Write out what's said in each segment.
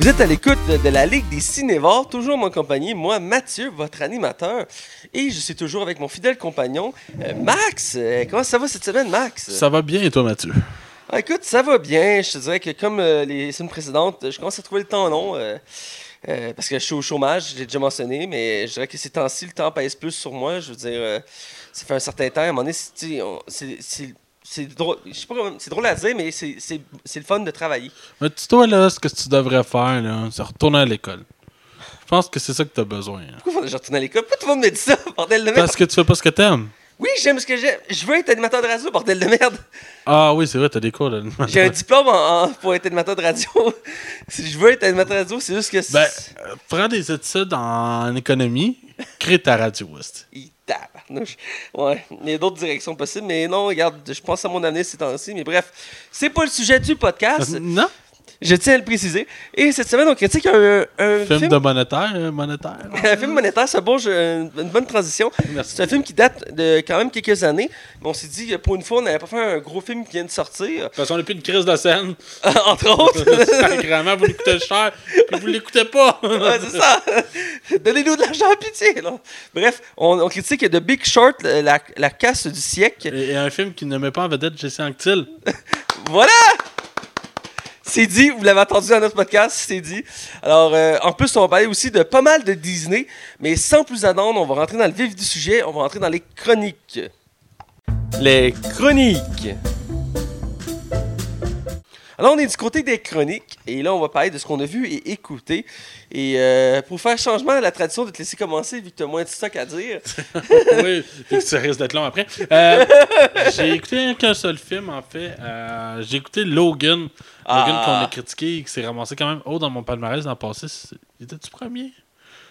Vous êtes à l'écoute de la Ligue des Cinévores, toujours en mon compagnie, moi, Mathieu, votre animateur. Et je suis toujours avec mon fidèle compagnon, euh, Max. Euh, comment ça va cette semaine, Max? Ça va bien et toi, Mathieu? Ah, écoute, ça va bien. Je te dirais que comme euh, les semaines précédentes, je commence à trouver le temps long. parce que je suis au chômage, j'ai déjà mentionné, mais je dirais que ces temps-ci, le temps pèse plus sur moi. Je veux dire, ça fait un certain temps. À un moment donné, c'est drôle, je sais pas c'est drôle à dire, mais c'est, le fun de travailler. Mais toi, là, ce que tu devrais faire, là, c'est retourner à l'école. Je pense que c'est ça que tu as besoin. Hein. Pourquoi je retourne à l'école? Pourquoi tout le monde me dit ça, bordel de merde? Parce que tu fais pas ce que t'aimes. Oui, j'aime ce que j'aime. Je veux être animateur de radio, bordel de merde. Ah oui, c'est vrai, t'as des cours d'animateur. J'ai un diplôme en, pour être animateur de radio. si je veux être animateur de radio, c'est juste que... Ben, euh, prends des études en économie, crée ta radio. Ouais, il y a d'autres directions possibles, mais non, regarde, je pense à mon année ces temps-ci, mais bref, c'est pas le sujet du podcast. Non? Je tiens à le préciser. Et cette semaine, on critique un, un film, film... de monétaire. Euh, monétaire un film monétaire, c'est bon, une bonne transition. C'est un film qui date de quand même quelques années. Mais on s'est dit, pour une fois, on n'avait pas fait un gros film qui vient de sortir. De toute façon, on n'a plus une crise de scène. Entre autres. Sacrément, vous l'écoutez cher, puis vous l'écoutez pas. ouais, c'est ça. Donnez-nous de l'argent à pitié. Là. Bref, on, critique The Big Short, la, la casse du siècle. Et, un film qui ne met pas en vedette Jesse Anctil. voilà! C'est dit, vous l'avez entendu dans notre podcast, c'est dit. Alors, euh, en plus, on va parler aussi de pas mal de Disney, mais sans plus attendre, on va rentrer dans le vif du sujet, on va rentrer dans les chroniques. Les chroniques. Alors, on est du côté des chroniques, et là, on va parler de ce qu'on a vu et écouté. Et euh, pour faire changement à la tradition de te laisser commencer, vu que tu as moins de stock à dire. oui, que ça risque d'être long après. Euh, j'ai écouté qu'un seul film, en fait. Euh, j'ai écouté Logan. Logan ah. qu'on a critiqué, qui s'est ramassé quand même haut dans mon palmarès dans le passé. Il était-tu premier?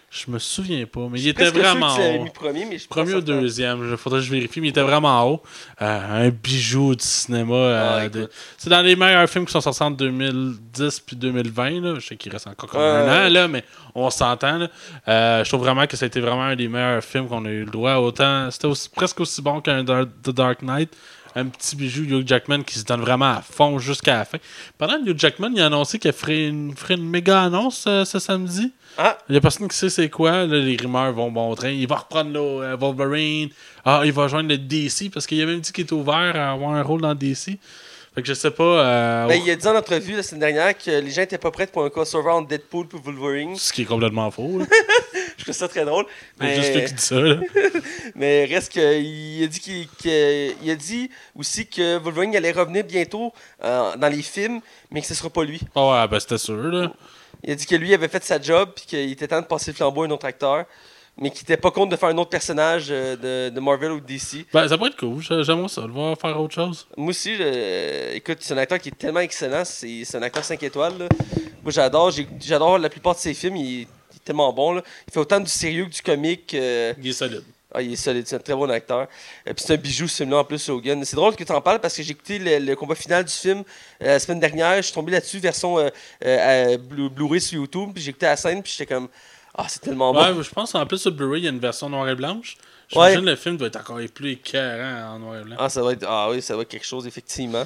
Je me souviens pas, mais il était vraiment haut. Mis premier, mais je premier ou deuxième, il faudrait que je vérifie, mais il était vraiment haut. Euh, un bijou du cinéma. Euh, ah, c'est dans les meilleurs films qui sont sortis en 2010 puis 2020. Là. Je sais qu'il reste encore comme un an, là, mais on s'entend. Euh, je trouve vraiment que ça a été vraiment un des meilleurs films qu'on a eu le droit. Autant, c'était presque aussi bon qu'un The Dark Knight un petit bijou Hugh Jackman qui se donne vraiment à fond jusqu'à la fin. Pendant Hugh Jackman, il a annoncé qu'il ferait une, ferait une méga annonce ce samedi. Ah. Il n'y a personne qui sait c'est quoi. les rumeurs vont bon train. Il va reprendre le euh, Wolverine. Ah, il va joindre le DC parce qu'il a même dit qu'il est ouvert à avoir un rôle dans DC. Fait que je sais pas. Euh, ben, il a dit en entrevue la semaine dernière que les gens étaient pas prêts pour un crossover entre Deadpool et Wolverine. Ce qui est complètement faux. je trouve ça très drôle. Mais juste lui qui dit ça. Là. mais reste qu'il a dit qu'il a dit aussi que Wolverine allait revenir bientôt euh, dans les films, mais que ce sera pas lui. Ah ouais, ben c'était sûr là. Il a dit que lui avait fait sa job puis qu'il était temps de passer le flambeau à un autre acteur, mais qu'il n'était pas contre de faire un autre personnage euh, de, Marvel ou de DC. Ben, ça pourrait être cool. J'aimerais ça, le voir faire autre chose. Moi aussi, écoute, c'est un acteur qui est tellement excellent. C'est un acteur 5 étoiles. Moi, j'adore. J'adore la plupart de ses films. Il est, tellement bon. Il fait autant du sérieux que du comique. Euh, il est solide. Ah, il est solide, c'est un très bon acteur. Et puis c'est un bijou ce film-là en plus, Hogan. C'est drôle que tu en parles parce que j'ai écouté le, combat final du film euh, la semaine dernière. Je suis tombé là-dessus, version euh, euh Blu-ray sur YouTube. Puis j'ai écouté la scène, puis j'étais comme. Ah, c'est tellement bon. Ouais, je pense en plus sur Blu-ray, il y a une version noir et blanche. J'imagine ouais. le film doit être encore plus écœurant en noir et blanc. Ah, ça va être, ah oui, ça va être quelque chose, effectivement.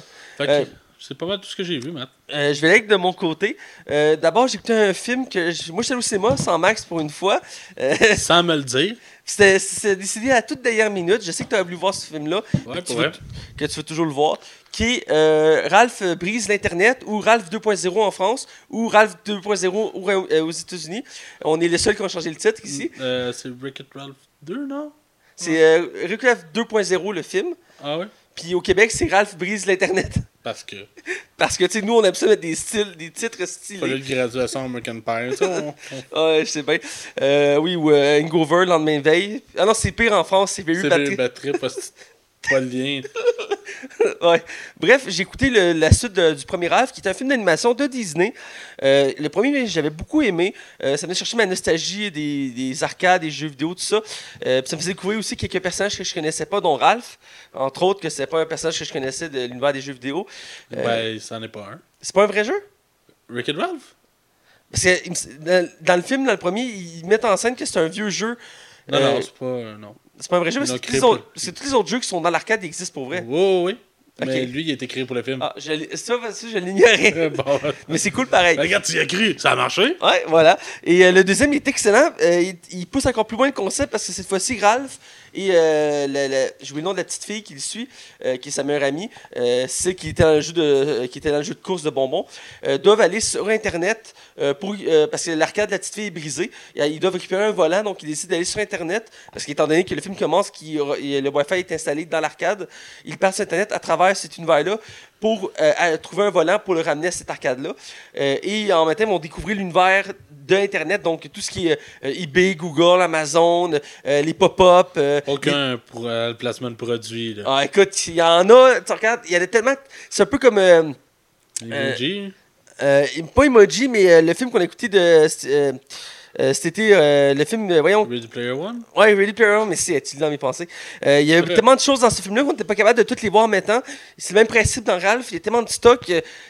C'est pas mal tout ce que j'ai vu, Matt. je vais aller de mon côté. D'abord, j'ai écouté un film que. Moi, j'étais au cinéma sans Max pour une fois. sans me le dire. C'est décidé à toute dernière minute. Je sais que tu as voulu voir ce film-là. Ouais, que, tu veux toujours le voir. Qui est euh, Ralph brise l'Internet ou Ralph 2.0 en France ou Ralph 2.0 euh, aux États-Unis. On est les seuls qui ont changé le titre ici. Euh, c'est Rick Ralph 2, non? C'est Rick Ralph 2.0 le film. Ah ouais? Puis au Québec, c'est Ralph brise l'Internet. Parce que. Parce que, tu sais, nous, on aime ça mettre des styles, des titres stylés. Pas le graduation American Pie, ça. ouais, je sais bien. Euh, oui, ou euh, Hangover, lendemain de veille. Ah non, c'est pire en France, c'est Very Bad Trip. Pas le lien. ouais. Bref, j'ai écouté la suite du premier Ralph, qui est un film d'animation de Disney. Euh, le premier, j'avais beaucoup aimé. Euh, ça venait chercher ma nostalgie des, des, arcades, des jeux vidéo, tout ça. Euh, ça me faisait découvrir aussi quelques personnages que je connaissais pas, dont Ralph. Entre autres, que c'est pas un personnage que je connaissais de l'univers des jeux vidéo. ben, ça n'en est pas un. C'est pas un vrai jeu? Rick and Ralph? Parce que dans, le film, dans le premier, ils mettent en scène que c'est un vieux jeu. Non, non, c'est pas. non. C'est pas un vrai jeu, mais c'est tous, les autres jeux qui sont dans l'arcade qui existent pour vrai. Oui, oui. Mais lui, il a été créé pour le film. Ah, je, l'ai- ça, ça, je l'ignorais. Bon. Mais c'est cool pareil. Regarde, tu y as cru. Ça a marché. Ouais, voilà. Et euh, le deuxième, il est excellent. Euh, il, il pousse encore plus loin le concept parce que cette fois-ci, Ralph et euh, j'ai oublié le nom de la petite fille qui le suit, euh, qui est sa meilleure amie, euh, celle qui était dans le jeu de, euh, dans jeu de course de bonbons, euh, doivent aller sur Internet euh, pour, euh, parce que l'arcade de la petite fille est brisée. Euh, Ils doivent récupérer un volant, donc ils décident d'aller sur Internet parce qu'étant donné que le film commence, le Wi-Fi est installé dans l'arcade, ils partent sur Internet à travers cet univers-là pour euh, trouver un volant pour le ramener à cette arcade-là. Euh, et en même temps, ils vont découvrir l'univers de Internet, donc tout ce qui est euh, eBay, Google, Amazon, euh, les pop-up. euh, les- Aucun pour le placement de produit. Là. Ah, écoute, il y en a, tu regardes, il y en a tellement. C'est un peu comme. euh, Emoji. pas Emoji, mais le film qu'on a écouté de. Euh, C'était euh, le film, euh, voyons, Ready Player One? Ouais, Ready Player One, mais c'est tu dans mes pensées. Il y a eu tellement de choses dans ce film-là qu'on n'était pas capable de toutes les voir maintenant. C'est le même principe dans Ralph. Il y a tellement de stock.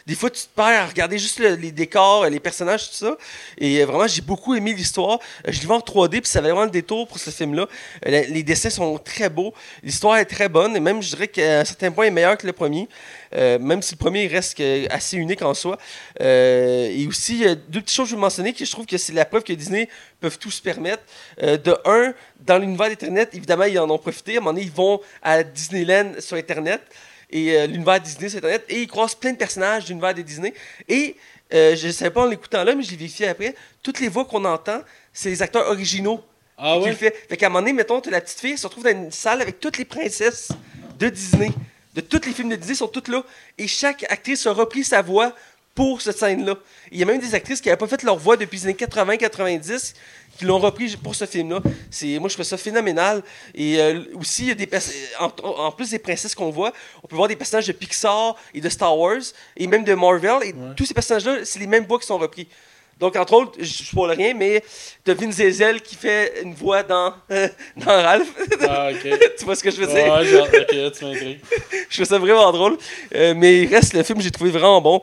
des fois, tu te perds à regarder juste le- les décors, les personnages, tout ça. Et vraiment, j'ai beaucoup aimé l'histoire. Je l'ai vu en 3D, puis ça valait vraiment le détour pour ce film-là. Les dessins sont très beaux. L'histoire est très bonne. Et même, je dirais qu'à un certain point, il est meilleur que le premier. Euh, même si le premier reste assez unique en soi. Euh, et aussi, deux petites choses que je veux mentionner que je trouve que c'est la preuve que Disney peuvent tout se permettre. Euh, de un, dans l'univers d'Internet, évidemment, ils en ont profité. À un moment donné, ils vont à Disneyland sur Internet et euh, l'univers Disney sur Internet et ils croisent plein de personnages de l'univers Disney. Et euh, je ne savais pas en l'écoutant là, mais je l'ai vérifié après. Toutes les voix qu'on entend, c'est les acteurs originaux Ah qui ouais? le fait. Fait qu'à un moment donné, mettons, t'as la petite fille, elle se retrouve dans une salle avec toutes les princesses de Disney. De tous les films de Disney sont toutes là. Et chaque actrice a repris sa voix pour cette scène-là. Il y a même des actrices qui n'avaient pas fait leur voix depuis les années 80-90 qui l'ont repris pour ce film-là. C'est, moi, je trouve ça phénoménal. Et euh, aussi, il y a des en plus des princesses qu'on voit, on peut voir des personnages de Pixar et de Star Wars et même de Marvel. Et tous ces personnages-là, c'est les mêmes voix qui sont repris. Donc, entre autres, je ne spoil rien, mais t'as Vin Diesel qui fait une voix dans, dans Ralph. Ah, ok. tu vois ce que je veux dire? Ouais, genre, ok, tu m'intrigues. Je trouve ça vraiment drôle. Euh, mais il reste, le film, j'ai trouvé vraiment bon.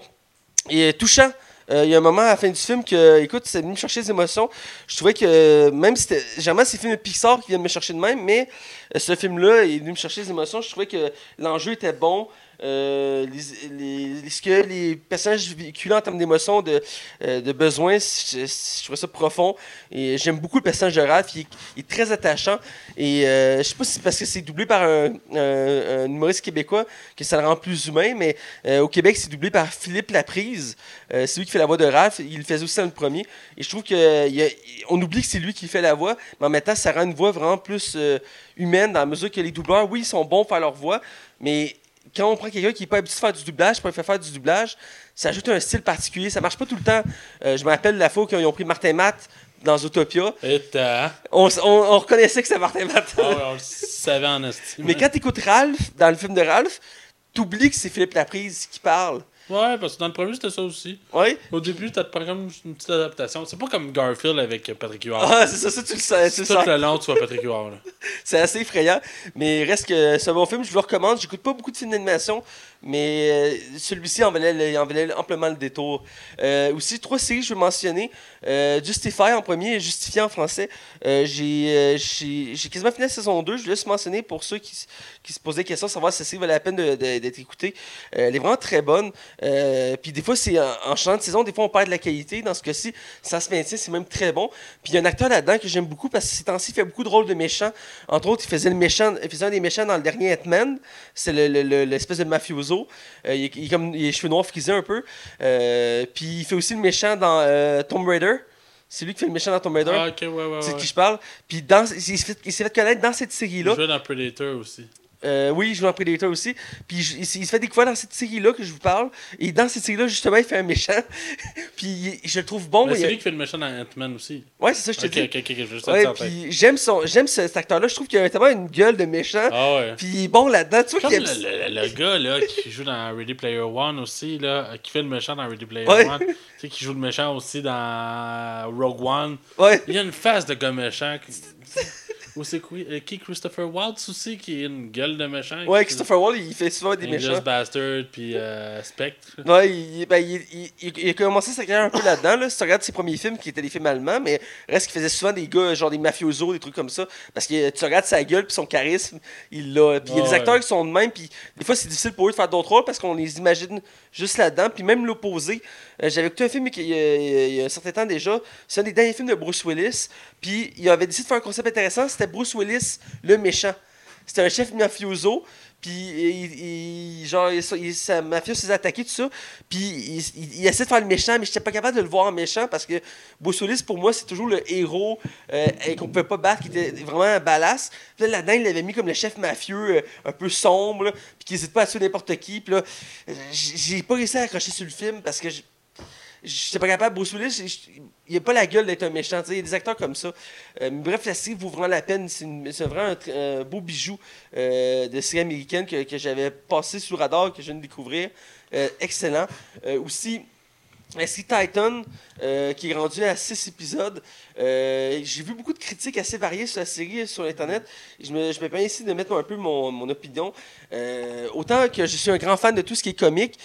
Et euh, touchant. Euh, Il y a un moment à la fin du film que, écoute, c'est venu me chercher des émotions. Je trouvais que, même si c'était. C'est les films de Pixar qui viennent me chercher de même, mais ce film-là il est venu me chercher des émotions. Je trouvais que l'enjeu était bon. Euh, les, ce que les personnages véhiculaient en termes d'émotions, de, euh, de besoins, je, trouvais ça profond. Et j'aime beaucoup le personnage de Ralph. Il, est- très attachant. Et euh, je sais pas si c'est parce que c'est doublé par un, humoriste québécois que ça le rend plus humain, mais euh, au Québec, c'est doublé par Philippe Laprise. C'est lui qui fait la voix de Ralph. Il le faisait aussi dans le premier. Et je trouve qu'on oublie que c'est lui qui fait la voix, mais en même temps, ça rend une voix vraiment plus humaine dans la mesure que les doubleurs, oui, ils sont bons pour faire leur voix, mais quand on prend quelqu'un qui n'est pas habitué de faire du doublage, pour lui faire faire du doublage, ça ajoute un style particulier. Ça marche pas tout le temps. Euh, je me rappelle la fois qu'ils ont pris Martin Matt dans Zootopia. Et t'as. On, on- on reconnaissait que c'était Martin Matt. Ah on le savait en estime. Mais quand tu écoutes Ralph, dans le film de Ralph, t'oublies que c'est Philippe Laprise qui parle. Ouais, parce que dans le premier, c'était ça aussi. Au début, t'as comme une petite adaptation. C'est pas comme Garfield avec Patrick Huard. Ah, c'est ça, ça, tu le sais. Le Tout le long, tu vois Patrick Huard. C'est assez effrayant. Mais reste que c'est un bon film, je vous le recommande. J'écoute pas beaucoup de films d'animation, mais euh, celui-ci en valait, en valait amplement le détour. Euh, aussi, trois séries je veux mentionner. Euh, Justify en premier et Justifié en français. Euh, j'ai, quasiment fini la saison 2. Je voulais juste mentionner pour ceux qui, qui se posaient la question, savoir si série valait la peine d'être écoutée. Euh, elle est vraiment très bonne. Euh, puis des fois, c'est en, en changeant de saison, des fois, on perd de la qualité. Dans ce cas-ci, ça se maintient, c'est même très bon. Puis il y a un acteur là-dedans que j'aime beaucoup parce que ces temps-ci, il fait beaucoup de rôles de méchants. Entre autres, il faisait, le méchant, il faisait un des méchants dans le dernier Hitman. C'est le- le- le- l'espèce de mafioso. Euh, il, il comme, il a les cheveux noirs frisés un peu. Euh, puis il fait aussi le méchant dans Tomb Raider. C'est lui qui fait le méchant dans Tomb Raider. Ah, ouais, ouais. c'est de ouais. qui je parle? Puis dans, il s'est fait, il connaître dans cette Il série-là. jouait dans Predator aussi. Euh, oui, il joue dans Predator aussi. Puis il, il se fait découvrir dans cette série-là que je vous parle. Et dans cette série-là, justement, il fait un méchant. puis je le trouve bon. C'est lui qui fait le méchant dans Ant-Man aussi. Ouais, c'est ça, je te Ok, dis. ok, ok, ok, Ouais, puis j'aime son, j'aime ce- cet acteur-là. Je trouve qu'il a tellement une gueule de méchant. Ah ouais. Puis bon là-dedans. Tu vois qu'il le, aime- le- le gars là, qui joue dans Ready Player One aussi, là, qui fait le méchant dans Ready Player Ouais. One, tu sais, qui joue le méchant aussi dans Rogue One. Ouais. Il y a une face de gars méchant. qui- Ou c'est qui, euh, qui Christopher Waltz aussi, qui est une gueule de méchant. Ouais, Christopher Wall, il fait souvent des Inglourious méchants. Bastard, puis euh, Spectre. Ouais, il, ben, il, il- a commencé sa carrière un peu là-dedans. Là. Si tu regardes ses premiers films, qui étaient des films allemands, mais reste qu'il faisait souvent des gars, genre des mafiosos, des trucs comme ça. Parce que tu regardes sa gueule puis son charisme, il l'a. Puis il y a des acteurs qui sont de même, puis des fois c'est difficile pour eux de faire d'autres rôles parce qu'on les imagine juste là-dedans. Puis même l'opposé. Euh, J'avais écouté un film qui, il y a- il y a un certain temps déjà. C'est un des derniers films de Bruce Willis. Puis il avait décidé de faire un concept intéressant. C'était Bruce Willis, le méchant. C'était un chef mafioso. Puis, genre, sa mafia s'est attaqué, tout ça. Puis, il, essaie de faire le méchant, mais j'étais pas capable de le voir méchant parce que Bruce Willis, pour moi, c'est toujours le héros euh, qu'on pouvait pas battre, qui était vraiment badass. Puis là, là-dedans, il l'avait mis comme le chef mafieux, euh, un peu sombre, puis qui hésite pas à tuer n'importe qui. Puis là, j'ai pas réussi à accrocher sur le film parce que je- J'étais pas capable. Bruce Willis, il a pas la gueule d'être un méchant. Il y a des acteurs comme ça. Euh, bref, la série vaut vraiment la peine. C'est vraiment un, beau bijou euh, de série américaine que, que j'avais passé sous radar, que je viens de découvrir. Euh, excellent. Aussi, la série Titan, euh, qui est rendue à 6 épisodes. Euh, J'ai vu beaucoup de critiques assez variées sur la série sur Internet. Je me, je me permets ici de mettre un peu mon, mon opinion. Euh, autant que je suis un grand fan de tout ce qui est comique,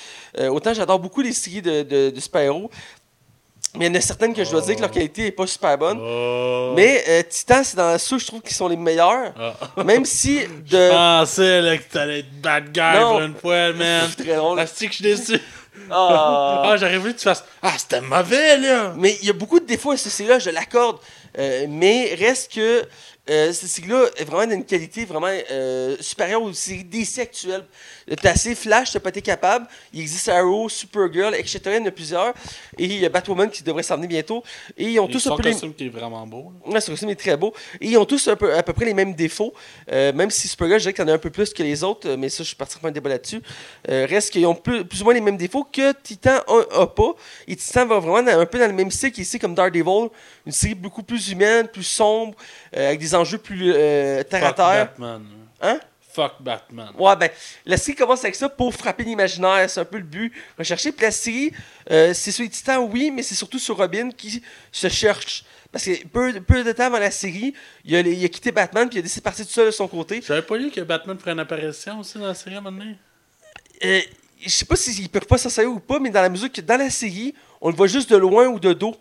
autant j'adore beaucoup les séries de, de, de super-héros. Mais il y en a certaines que je dois dire que leur qualité n'est pas super bonne. Oh. Mais euh, Titan, c'est dans ceux que je trouve qui sont les meilleurs. Ah. Même si Je de. pensais là, que t'allais être bad guy Non. pour une fois, man. C'est très drôle. Que je suis déçu. Ah. Ah, j'aurais voulu que tu fasses. Ah, c'était mauvais, là. Mais il y a beaucoup de défauts à ce série-là, je l'accorde. Euh, mais reste que euh, cette série-là est vraiment d'une qualité vraiment euh, supérieure aux séries DC actuelles. T'as assez Flash, t'as pas été capable. Il existe Arrow, Supergirl, etc. Il y en a plusieurs. Et il y a Batwoman qui devrait s'en venir bientôt. Et ils ont Et tous un peu les... costume qui est vraiment beau. là. Ouais, ce costume est très beau. Et ils ont tous peu, à peu près les mêmes défauts. Euh, même si Supergirl, je dirais qu'il y en a un peu plus que les autres, euh, mais ça, je suis parti pour un débat là-dessus. Euh, reste qu'ils ont plus, plus ou moins les mêmes défauts que Titan a, a pas. Et Titan va vraiment dans- un peu dans le même style qu'ici, comme Daredevil. Une série beaucoup plus humaine, plus sombre, euh, avec des enjeux plus terre à terre. Batman. Hein? Fuck Batman. Ouais, ben, la série commence avec ça pour frapper l'imaginaire. C'est un peu le but recherché. Puis la série, euh, c'est sur les titans, oui, mais c'est surtout sur Robin qui se cherche. Parce que peu, peu de temps avant la série, il a, il a quitté Batman puis il a décidé de partir tout seul de son côté. J'avais pas lu que Batman ferait une apparition aussi dans la série à un moment donné? Euh, je sais pas s'ils peuvent pas s'en servir ou pas, mais dans la mesure que dans la série, on le voit juste de loin ou de dos.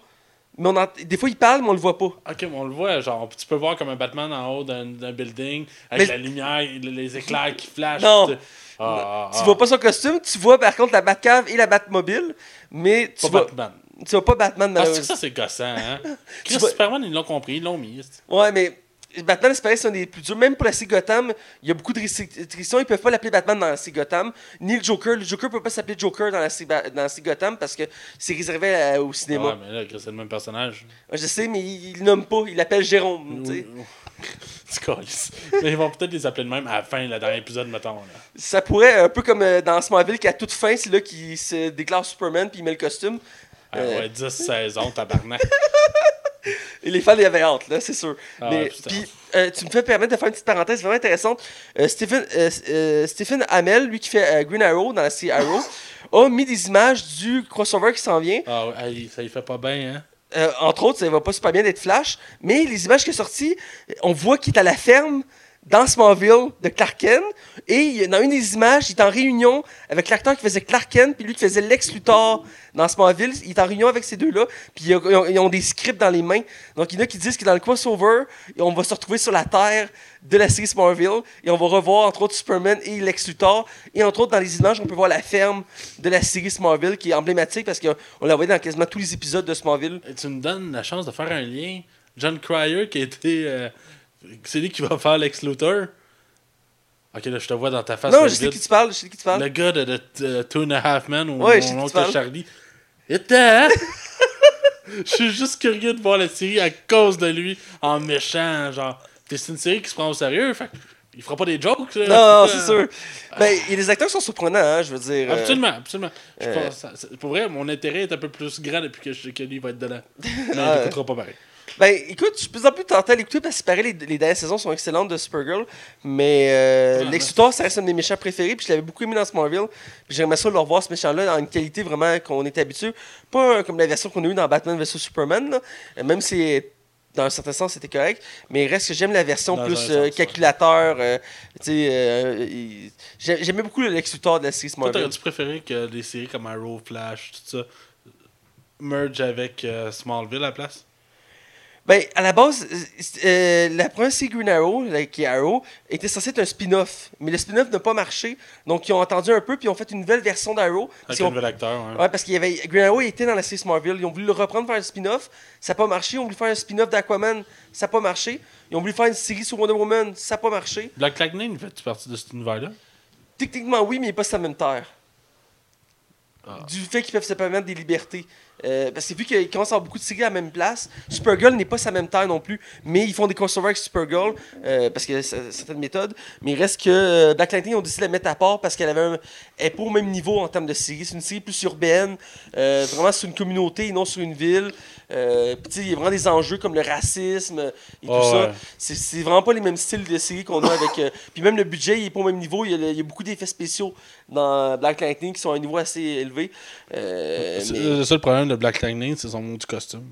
Mais on des fois, il parle, mais on le voit pas. Ok, mais on le voit, genre, tu peux voir comme un Batman en haut d'un building, avec Mais- la lumière, les éclairs qui flashent. Non. tu- Ah, ah, Tu ah. vois pas son costume, tu vois par contre la Batcave et la Batmobile, mais tu Pas vois, Batman. tu vois pas Batman Ah, c'est que malheureusement. ça, c'est gossant, hein? Chris, Superman, ils l'ont compris, ils l'ont mis. Ouais, mais Batman, c'est pareil, c'est un des plus durs. Même pour la série Gotham, il y a beaucoup de restrictions. Ils peuvent pas l'appeler Batman dans la série Gotham. Ni le Joker. Le Joker peut pas s'appeler Joker dans la série, dans la série Gotham parce que c'est réservé à- au cinéma. Ouais, mais là, c'est le même personnage. Je sais, mais il, le nomme pas. Il l'appelle Jérôme. Tu calisses. Mais ils vont peut-être les appeler de même à la fin, là, dans l'épisode, mettons. Là. Ça pourrait, un peu comme euh, dans Smallville, qu'à toute fin, c'est là qu'il se déclare Superman puis il met le costume. Ah, Euh. ouais, 10 saisons, tabarnak. Et les fans y avaient hâte, là, c'est sûr. Ah, Mais, puis, euh, tu me fais permettre de faire une petite parenthèse vraiment intéressante. Euh, Stephen, euh, Stephen Amell, lui qui fait Green Arrow dans la série Arrow, a mis des images du crossover qui s'en vient. Ah, hey, ça y fait pas bien, hein? Entre autres, ça va pas super bien d'être Flash, mais les images qui sont sorties, on voit qu'il est à la ferme dans Smallville de Clark Kent, et dans une des images, il est en réunion avec l'acteur qui faisait Clark Kent, puis lui qui faisait Lex Luthor dans Smallville, il est en réunion avec ces deux-là, puis ils ont, des scripts dans les mains. Donc il y en a qui disent que dans le crossover, on va se retrouver sur la Terre de la série Smallville, et on va revoir entre autres Superman et Lex Luthor, et entre autres dans les images, on peut voir la ferme de la série Smallville, qui est emblématique parce qu'on l'a voyé dans quasiment tous les épisodes de Smallville. Tu me donnes la chance de faire un lien. John Cryer, qui été. euh, c'est lui qui va faire Lex Luthor. Ok, là, je te vois dans ta face. Non, je sais qui tu parles, je sais de qui tu parles. Le gars de, de, de Two and a Half Men ou Ouais, mon oncle. Charlie. était, hein? Je suis juste curieux de voir la série à cause de lui en méchant. Genre, c'est une série qui se prend au sérieux. Fait il fera pas des jokes. là. Non, non, c'est sûr. Ben, et les acteurs sont surprenants, hein, je veux dire. euh, Absolument, absolument. Je euh, pense- pour vrai, mon intérêt est un peu plus grand depuis que, je, que lui va être dedans. Mais il n'écoutera pas pareil. Ben, écoute, je suis de plus en plus tenté à l'écouter parce que pareil, les, les dernières saisons sont excellentes de Supergirl. Mais euh, Ouais, Lex ouais. Luthor, ça reste un de mes méchants préférés. Puis je l'avais beaucoup aimé dans Smallville. Puis j'aimerais ça le revoir, ce méchant-là, dans une qualité vraiment qu'on est habitué. Pas comme la version qu'on a eue dans Batman vs Superman. là. Euh, Même si dans un certain sens, c'était correct. Mais reste que j'aime la version Dans plus euh, sens, calculateur. euh, tu sais, euh, il- j'ai- j'aimais beaucoup le Lex Luthor de la série Toi, Smallville. t'aurais-tu préféré que des séries comme Arrow, Flash, tout ça, merge avec euh, Smallville à la place? Ben, à la base, euh, la première série Green Arrow, là, qui est Arrow, était censée être un spin-off. Mais le spin-off n'a pas marché. Donc, ils ont entendu un peu, puis ils ont fait une nouvelle version d'Arrow. Avec un ont- nouvel acteur. hein. Ouais, parce qu'il y avait Green Arrow était dans la série Smallville. Ils ont voulu le reprendre faire un spin-off. Ça n'a pas marché. Ils ont voulu faire un spin-off d'Aquaman. Ça n'a pas marché. Ils ont voulu faire une série sur Wonder Woman. Ça n'a pas marché. Black Lightning, fait-tu partie de cet univers-là? Techniquement, oui, mais il n'est pas sur la même terre. Ah. Du fait qu'ils peuvent se permettre des libertés. Euh, parce que vu qu'ils commencent à avoir beaucoup de séries à la même place, Supergirl n'est pas sa même terre non plus, mais ils font des crossovers avec Supergirl euh, parce que c'est certaines méthodes. Mais il reste que euh, Black Lightning ont décidé de la mettre à part parce qu'elle avait un, est pas au même niveau en termes de série. C'est une série plus urbaine, euh, vraiment sur une communauté et non sur une ville. Euh, puis il y a vraiment des enjeux comme le racisme et tout Ouais, ça. ouais. C'est vraiment pas les mêmes styles de séries qu'on a avec. euh, puis même le budget, il est pas au même niveau. Il y a, le- il y a beaucoup d'effets spéciaux dans Black Lightning qui sont à un niveau assez élevé. Euh, C'est- mais Le seul problème de Black Lightning, c'est son mot du costume.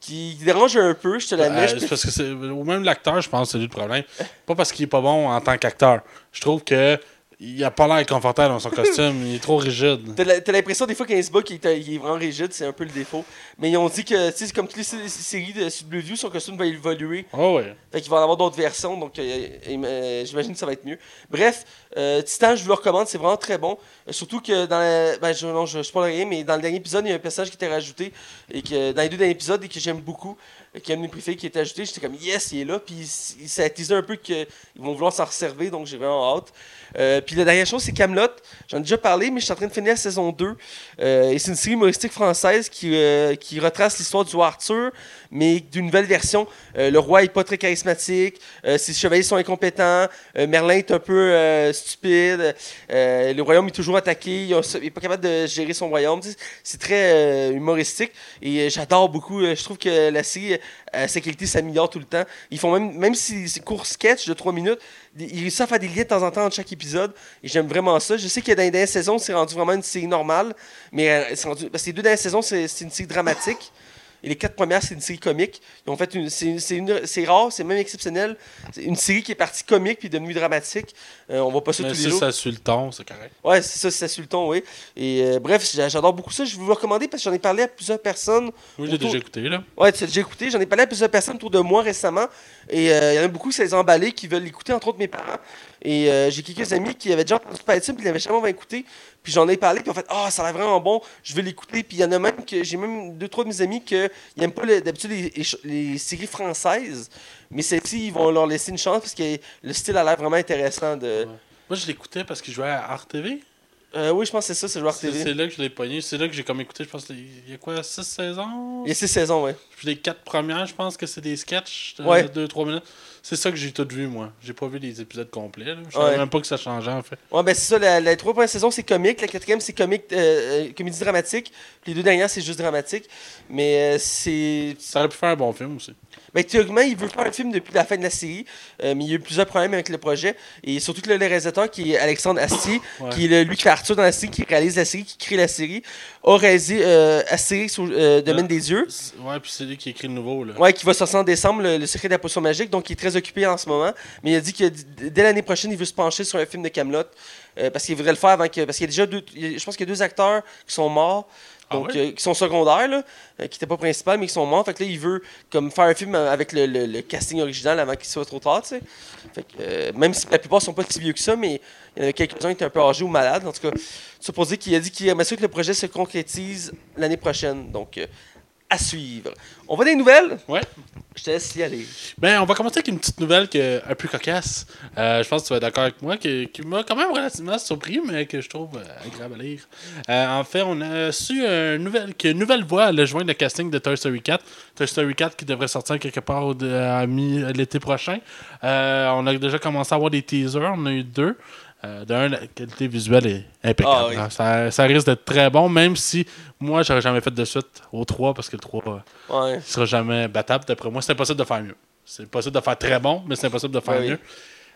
qui dérange un peu, je te. Euh, je c'est parce que c'est ou même l'acteur, je pense, c'est lui le problème. Pas parce qu'il est pas bon en tant qu'acteur. Je trouve que il a pas l'air confortable dans son costume. il est trop rigide. T'as l'impression des fois qu'un se est, il est vraiment rigide, c'est un peu le défaut. Mais ils ont dit que, tu sais, comme toutes les sé- séries de CW, son costume va évoluer. Oh ouais. Fait qu'il va en avoir d'autres versions, donc euh, euh, j'imagine que ça va être mieux. Bref, euh, Titan, je vous le recommande, c'est vraiment très bon. Surtout que dans la, ben, je, non, je, je parle rien, mais dans le dernier épisode, il y a un personnage qui était rajouté, et que dans les deux derniers épisodes, et que j'aime beaucoup, mes préférés qui est ajouté, j'étais comme yes, il est là, puis ça a teasé un peu qu'ils vont vouloir s'en resserver, donc j'ai vraiment hâte. Euh, puis la dernière chose, c'est Camelot. J'en ai déjà parlé, mais je suis en train de finir la saison 2. Euh, et c'est une série humoristique française qui, euh, qui retrace l'histoire du roi Arthur, mais d'une nouvelle version. Le roi est pas très charismatique, ses chevaliers sont incompétents, Merlin est un peu stupide, le royaume est toujours attaqué, il n'est pas capable de gérer son royaume. C'est très humoristique et j'adore beaucoup. Je trouve que la série, euh, sa qualité s'améliore tout le temps. Ils font même, même si c'est court sketch de 3 minutes, ils réussissent à faire des liens de temps en temps entre chaque épisode et j'aime vraiment ça. Je sais que dans les dernières saisons, c'est rendu vraiment une série normale, mais euh, rendu, parce que les deux dernières saisons, c'est une série dramatique. Et les quatre premières, c'est une série comique. Ils ont fait une, c'est, rare, c'est même exceptionnel. C'est une série qui est partie comique puis devenue dramatique. Euh, on voit pas ça Mais tous les jours. ça suit le ton, c'est correct. Ouais, c'est ça, c'est ça sur le ton, oui. Et euh, bref, j'a- j'adore beaucoup ça. Je vais vous le recommander parce que j'en ai parlé à plusieurs personnes. Oui, j'ai Autour- déjà écouté, là. Ouais, tu l'as déjà écouté. J'en ai parlé à plusieurs personnes autour de moi récemment. Et euh, il y en a beaucoup qui s'est emballés, qui veulent l'écouter, entre autres mes parents. Et euh, j'ai quelques amis qui avaient déjà entendu parler de ça, puis ils l'avaient jamais écouté. Puis j'en ai parlé, puis en fait, ah, ça a l'air vraiment bon, je vais l'écouter. Puis il y en a même que j'ai même deux, trois de mes amis qui n'aiment pas d'habitude les, les ch- les séries françaises. Mais celles-ci, ils vont leur laisser une chance parce que le style a l'air vraiment intéressant. De... Moi, je l'écoutais parce qu'il jouait à RTV. Euh, oui, je pense que c'est ça, c'est Joueur TV. c'est là que je l'ai pogné. C'est là que j'ai comme écouté, je pense, il y a quoi, 6 saisons? Il y a six saisons, ouais. Puis les quatre premières, je pense que c'est des sketchs de Ouais. 2-3 minutes. C'est ça que j'ai tout vu, moi. J'ai pas vu les épisodes complets. Là. Je savais Ouais. même pas que ça changeait, en fait. Ouais, ben c'est ça, la, la trois première saison c'est comique, la quatrième c'est comique, euh, euh, comédie dramatique, les deux dernières c'est juste dramatique. Mais euh, c'est. Ça aurait pu faire un bon film aussi. Ben, théoriquement, il veut faire un film depuis la fin de la série, euh, mais il y a eu plusieurs problèmes avec le projet. Et surtout que le, réalisateur, qui est Alexandre Astier, Ouais. qui est le- lui qui fait Arthur dans la série, qui réalise la série, qui crée la série, a réalisé euh, Astérix au euh, Domaine des Yeux. Ouais, puis c'est lui qui écrit le nouveau. Là. Ouais, qui va sortir en décembre, le, le secret de la potion magique, donc il est très occupé en ce moment. Mais il a dit que dès l'année prochaine, il veut se pencher sur un film de Camelot, parce qu'il voudrait le faire avant que. Parce qu'il y a déjà deux. Je pense qu'il y a deux acteurs qui sont morts. Ah Donc, ouais? euh, qui sont secondaires, là, euh, qui n'étaient pas principaux, mais qui sont morts. Fait que là, il veut comme faire un film avec le, le- le casting original avant qu'il soit trop tard, tu sais. Fait que, euh, même si la plupart sont pas si vieux que ça, mais il y en a quelques-uns qui étaient un peu âgés ou malades. En tout cas, pour dire qu'il a dit qu'il aimerait ça que le projet se concrétise l'année prochaine. Donc, euh, à suivre. On va des nouvelles? Ouais. Je te laisse y aller. Ben, on va commencer avec une petite nouvelle que, un peu cocasse. Euh, je pense que tu vas être d'accord avec moi, que- qui m'a quand même relativement surpris, mais que je trouve euh, agréable à lire. Euh, en fait, on a su une nouvelle, qu'une nouvelle voix allait joindre le casting de Toy Story 4. Toy Story 4 qui devrait sortir quelque part au- à l'été prochain. On a déjà commencé à avoir des teasers, on a eu deux. Euh, D'un, la qualité visuelle est impeccable. Ah oui. hein. ça, ça risque d'être très bon, même si moi, j'aurais jamais fait de suite au 3 parce que le 3 euh, Ouais. sera jamais battable. D'après moi, c'est impossible de faire mieux. C'est possible de faire très bon, mais c'est impossible de faire Oui. mieux.